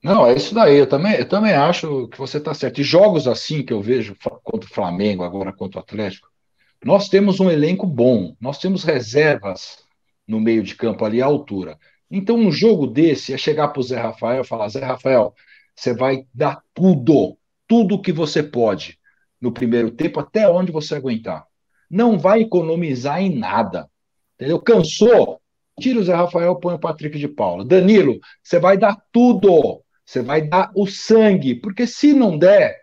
E: Não, é isso daí. Eu também, eu também acho que você está certo. E jogos assim que eu vejo contra o Flamengo, agora contra o Atlético, nós temos um elenco bom, nós temos reservas no meio de campo ali à altura. Então, um jogo desse é chegar para o Zé Rafael e falar: Zé Rafael, você vai dar tudo, tudo que você pode no primeiro tempo, até onde você aguentar. Não vai economizar em nada. Entendeu? Cansou? Tira o Zé Rafael, põe o Patrick de Paula. Danilo, você vai dar tudo. Você vai dar o sangue. Porque se não der,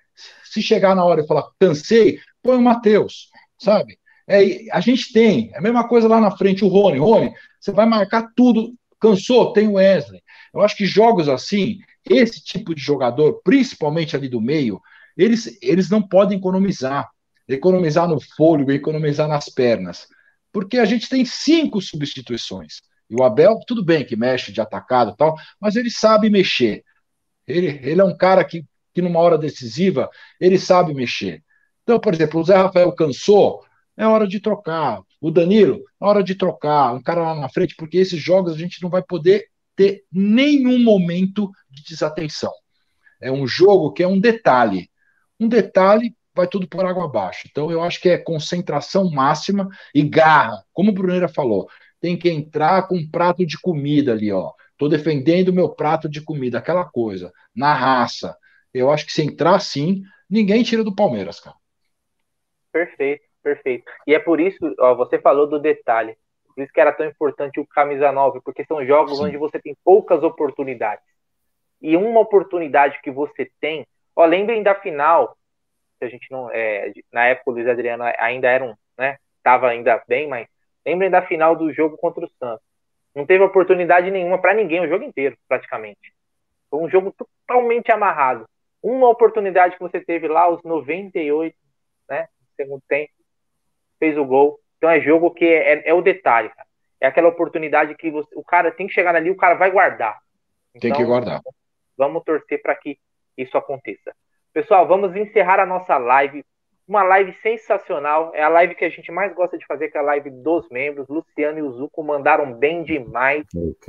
E: se chegar na hora e falar, cansei, põe o Matheus sabe? É, a gente tem, é a mesma coisa lá na frente, o Rony. Rony, você vai marcar tudo, cansou, tem o Wesley. Eu acho que jogos assim, esse tipo de jogador, principalmente ali do meio, eles, eles não podem economizar. Economizar no fôlego, economizar nas pernas. Porque a gente tem cinco substituições. E o Abel, tudo bem que mexe de atacado e tal, mas ele sabe mexer. Ele, ele é um cara que, que, numa hora decisiva, ele sabe mexer. Então, por exemplo, o Zé Rafael cansou, é hora de trocar. O Danilo, é hora de trocar. Um cara lá na frente, porque esses jogos a gente não vai poder ter nenhum momento de desatenção. É um jogo que é um detalhe. Um detalhe vai tudo por água abaixo. Então, eu acho que é concentração máxima e garra. Como o Bruneira falou, tem que entrar com um prato de comida ali, ó. Tô defendendo meu prato de comida, aquela coisa, na raça. Eu acho que se entrar assim, ninguém tira do Palmeiras, cara.
C: Perfeito, perfeito. E é por isso, ó, você falou do detalhe, por isso que era tão importante o camisa 9, porque são jogos Sim. onde você tem poucas oportunidades. E uma oportunidade que você tem, ó, lembrem da final, a gente não, é, na época o Luiz Adriano ainda era um, né, tava ainda bem, mas lembrem da final do jogo contra o Santos. Não teve oportunidade nenhuma para ninguém o jogo inteiro, praticamente. Foi um jogo totalmente amarrado. Uma oportunidade que você teve lá aos 98, né? segundo tempo, fez o gol. Então é jogo que é, é, é o detalhe, cara. É aquela oportunidade que você, o cara tem que chegar ali, o cara vai guardar.
E: Então, tem que então, guardar.
C: Vamos torcer para que isso aconteça. Pessoal, vamos encerrar a nossa live. Uma live sensacional. É a live que a gente mais gosta de fazer, que é a live dos membros. Luciano e o Zuco mandaram bem demais.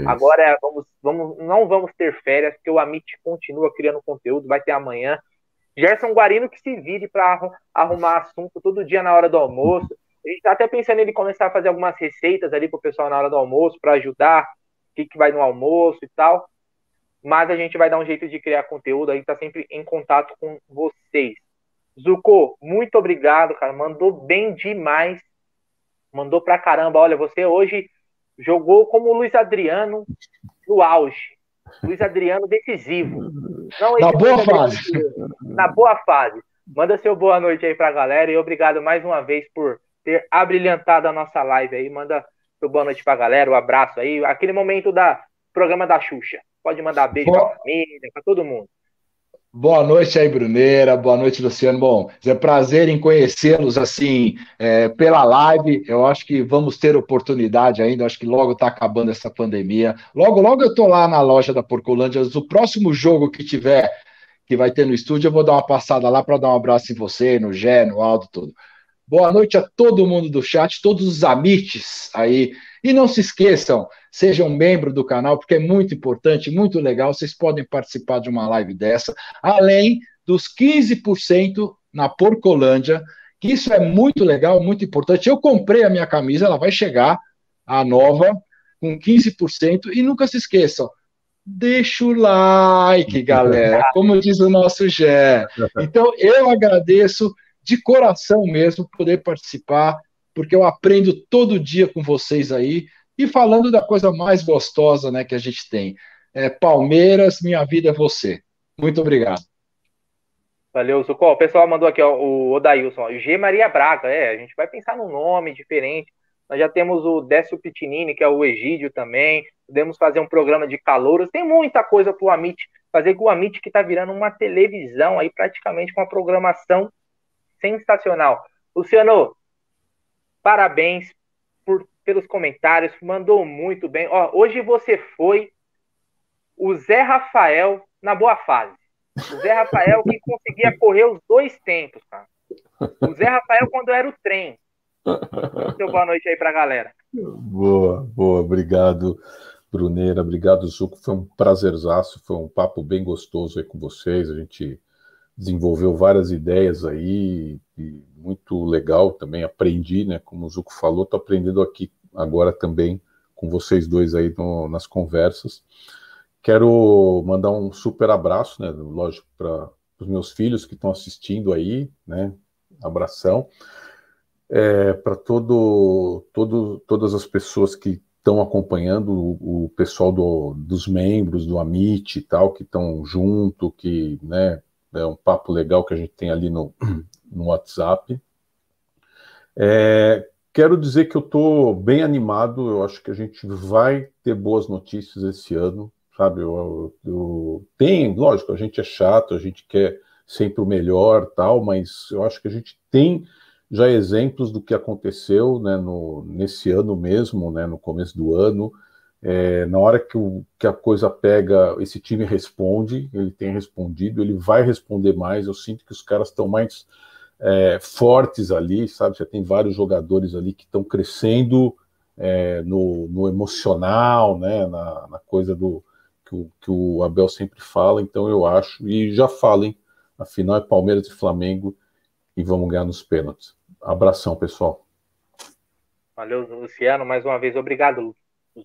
C: Agora vamos, vamos, não vamos ter férias, porque o Amit continua criando conteúdo. Vai ter amanhã. Gerson Guarino que se vire para arrumar assunto todo dia na hora do almoço. A gente está até pensando em ele começar a fazer algumas receitas ali para o pessoal na hora do almoço, para ajudar, o que, que vai no almoço e tal. Mas a gente vai dar um jeito de criar conteúdo, a gente está sempre em contato com vocês. Zuko, muito obrigado, cara. Mandou bem demais. Mandou pra caramba. Olha, você hoje jogou como o Luiz Adriano no auge. Luiz Adriano decisivo.
E: Não na boa fase.
C: Na boa fase. Manda seu boa noite aí pra galera e obrigado mais uma vez por ter abrilhantado a nossa live aí. Manda seu boa noite pra galera, o um abraço aí. Aquele momento da programa da Xuxa. Pode mandar beijo boa. pra família, pra todo mundo.
E: Boa noite aí, Bruneira. Boa noite, Luciano. Bom, é prazer em conhecê-los assim é, pela live. Eu acho que vamos ter oportunidade ainda. Eu acho que logo está acabando essa pandemia. Logo, logo eu estou lá na loja da Porcolândia. O próximo jogo que tiver, que vai ter no estúdio, eu vou dar uma passada lá para dar um abraço em você, no Gé, no Aldo, tudo. Boa noite a todo mundo do chat, todos os amites aí. E não se esqueçam, sejam membro do canal, porque é muito importante, muito legal. Vocês podem participar de uma live dessa, além dos 15% na Porcolândia, que isso é muito legal, muito importante. Eu comprei a minha camisa, ela vai chegar, a nova, com 15%. E nunca se esqueçam, deixa o like, galera, como diz o nosso Gé. Então, eu agradeço de coração mesmo poder participar, porque eu aprendo todo dia com vocês aí. E falando da coisa mais gostosa né, que a gente tem. É, Palmeiras, minha vida é você. Muito obrigado.
C: Valeu, Zucó. O pessoal mandou aqui, ó, o Odailson, G. Maria Braga. É, a gente vai pensar num nome diferente. Nós já temos o Décio Pitinini, que é o Egídio também. Podemos fazer um programa de calouros. Tem muita coisa para o Amit fazer com o Amit, que está virando uma televisão aí, praticamente com uma programação sensacional. Luciano, parabéns por, pelos comentários, mandou muito bem. Ó, hoje você foi o Zé Rafael na boa fase. O Zé Rafael que conseguia correr os dois tempos, cara. O Zé Rafael quando era o trem. Seu boa noite aí pra galera.
D: Boa, boa, obrigado, Bruneira, obrigado, Zuco. Foi um prazerzaço, foi um papo bem gostoso aí com vocês. A gente desenvolveu várias ideias aí, muito legal também. Aprendi, né? Como o Zuco falou, tô aprendendo aqui agora também com vocês dois aí no, nas conversas. Quero mandar um super abraço, né? Lógico, para os meus filhos que estão assistindo aí, né? Abração. É, para todo, todo, todas as pessoas que estão acompanhando, o, o pessoal do, dos membros do Amit e tal, que estão junto, que né, é um papo legal que a gente tem ali no, no WhatsApp. É, quero dizer que eu estou bem animado, eu acho que a gente vai ter boas notícias esse ano sabe? Eu, eu, tem, lógico, a gente é chato, a gente quer sempre o melhor, tal, mas eu acho que a gente tem já exemplos do que aconteceu, né, no, nesse ano mesmo, né, no começo do ano. É, na hora que, o, que a coisa pega, esse time responde, ele tem respondido, ele vai responder mais. Eu sinto que os caras estão mais é, fortes ali, sabe? Já tem vários jogadores ali que estão crescendo é, no, no, emocional, né? Na, na coisa do, que o, que o Abel sempre fala, então eu acho, e já falem, afinal é Palmeiras e Flamengo e vamos ganhar nos pênaltis. Abração, pessoal.
C: Valeu, Luciano, mais uma vez, obrigado,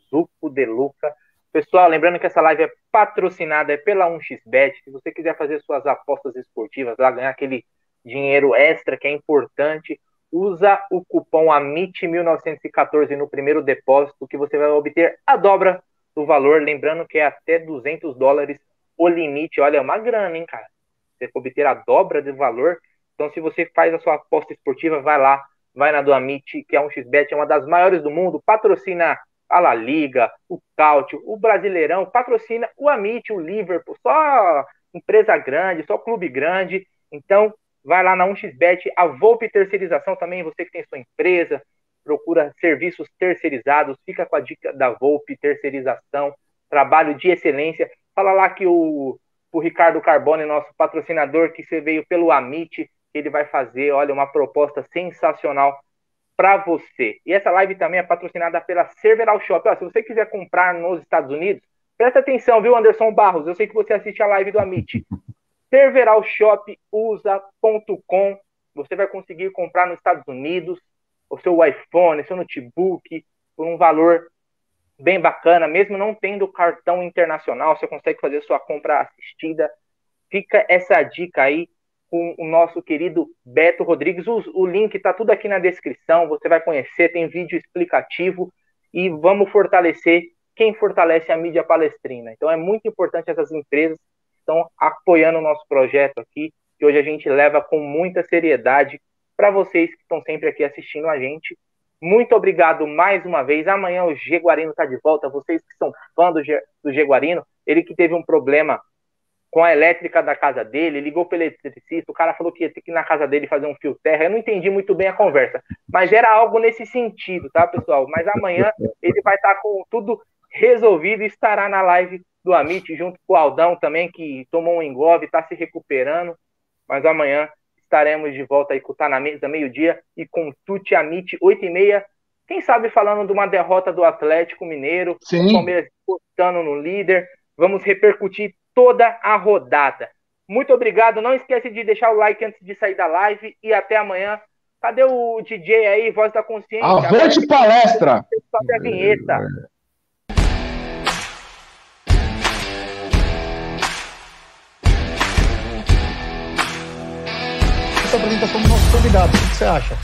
C: Zuco de Luca. Pessoal, lembrando que essa live é patrocinada pela 1xBet. Se você quiser fazer suas apostas esportivas lá, ganhar aquele dinheiro extra que é importante, usa o cupom AMIT1914 no primeiro depósito que você vai obter a dobra do valor, lembrando que é até 200 dólares o limite. Olha, é uma grana, hein, cara? Você obter a dobra do valor. Então, se você faz a sua aposta esportiva, vai lá, vai na do Amit, que é um XBet, é uma das maiores do mundo, patrocina a La Liga, o Cáutio, o Brasileirão, patrocina o Amit, o Liverpool, só empresa grande, só clube grande. Então, vai lá na 1xBet, a Volpe Terceirização também, você que tem sua empresa, procura serviços terceirizados, fica com a dica da Volpe, terceirização, trabalho de excelência. Fala lá que o, o Ricardo Carbone, nosso patrocinador, que você veio pelo Amit, ele vai fazer, olha, uma proposta sensacional para você. E essa live também é patrocinada pela Serveral Shop. Ó, se você quiser comprar nos Estados Unidos, presta atenção, viu, Anderson Barros? Eu sei que você assiste a live do Amit. Serveralshopusa.com. Você vai conseguir comprar nos Estados Unidos, o seu iPhone, seu notebook, por um valor bem bacana, mesmo não tendo cartão internacional, você consegue fazer sua compra assistida. Fica essa dica aí com o nosso querido Beto Rodrigues. O, o link está tudo aqui na descrição, você vai conhecer, tem vídeo explicativo e vamos fortalecer quem fortalece a mídia palestrina. Então é muito importante essas empresas que estão apoiando o nosso projeto aqui, que hoje a gente leva com muita seriedade para vocês que estão sempre aqui assistindo a gente. Muito obrigado mais uma vez. Amanhã o Jaguarino está de volta. Vocês que são fã do, do Jaguarino, ele que teve um problema com a elétrica da casa dele, ligou para o eletricista, o cara falou que ia ter que ir na casa dele fazer um fio terra. Eu não entendi muito bem a conversa, mas era algo nesse sentido, tá, pessoal? Mas amanhã ele vai estar tá com tudo resolvido e estará na live do Amit, junto com o Aldão também, que tomou um engove, está se recuperando. Mas amanhã estaremos de volta aí com o Tá na Mesa, meio-dia, e com Tuti Amit, 8 e meia. Quem sabe falando de uma derrota do Atlético Mineiro,
E: Sim. o
C: Palmeiras postando no líder. Vamos repercutir toda a rodada. Muito obrigado. Não esquece de deixar o like antes de sair da live e até amanhã. Cadê o DJ aí, voz da consciência?
E: Avante palestra!
C: Sobe a vinheta.
B: Se apresenta como nosso convidado, o que você acha?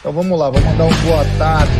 B: Então vamos lá, vamos mandar um boa tarde,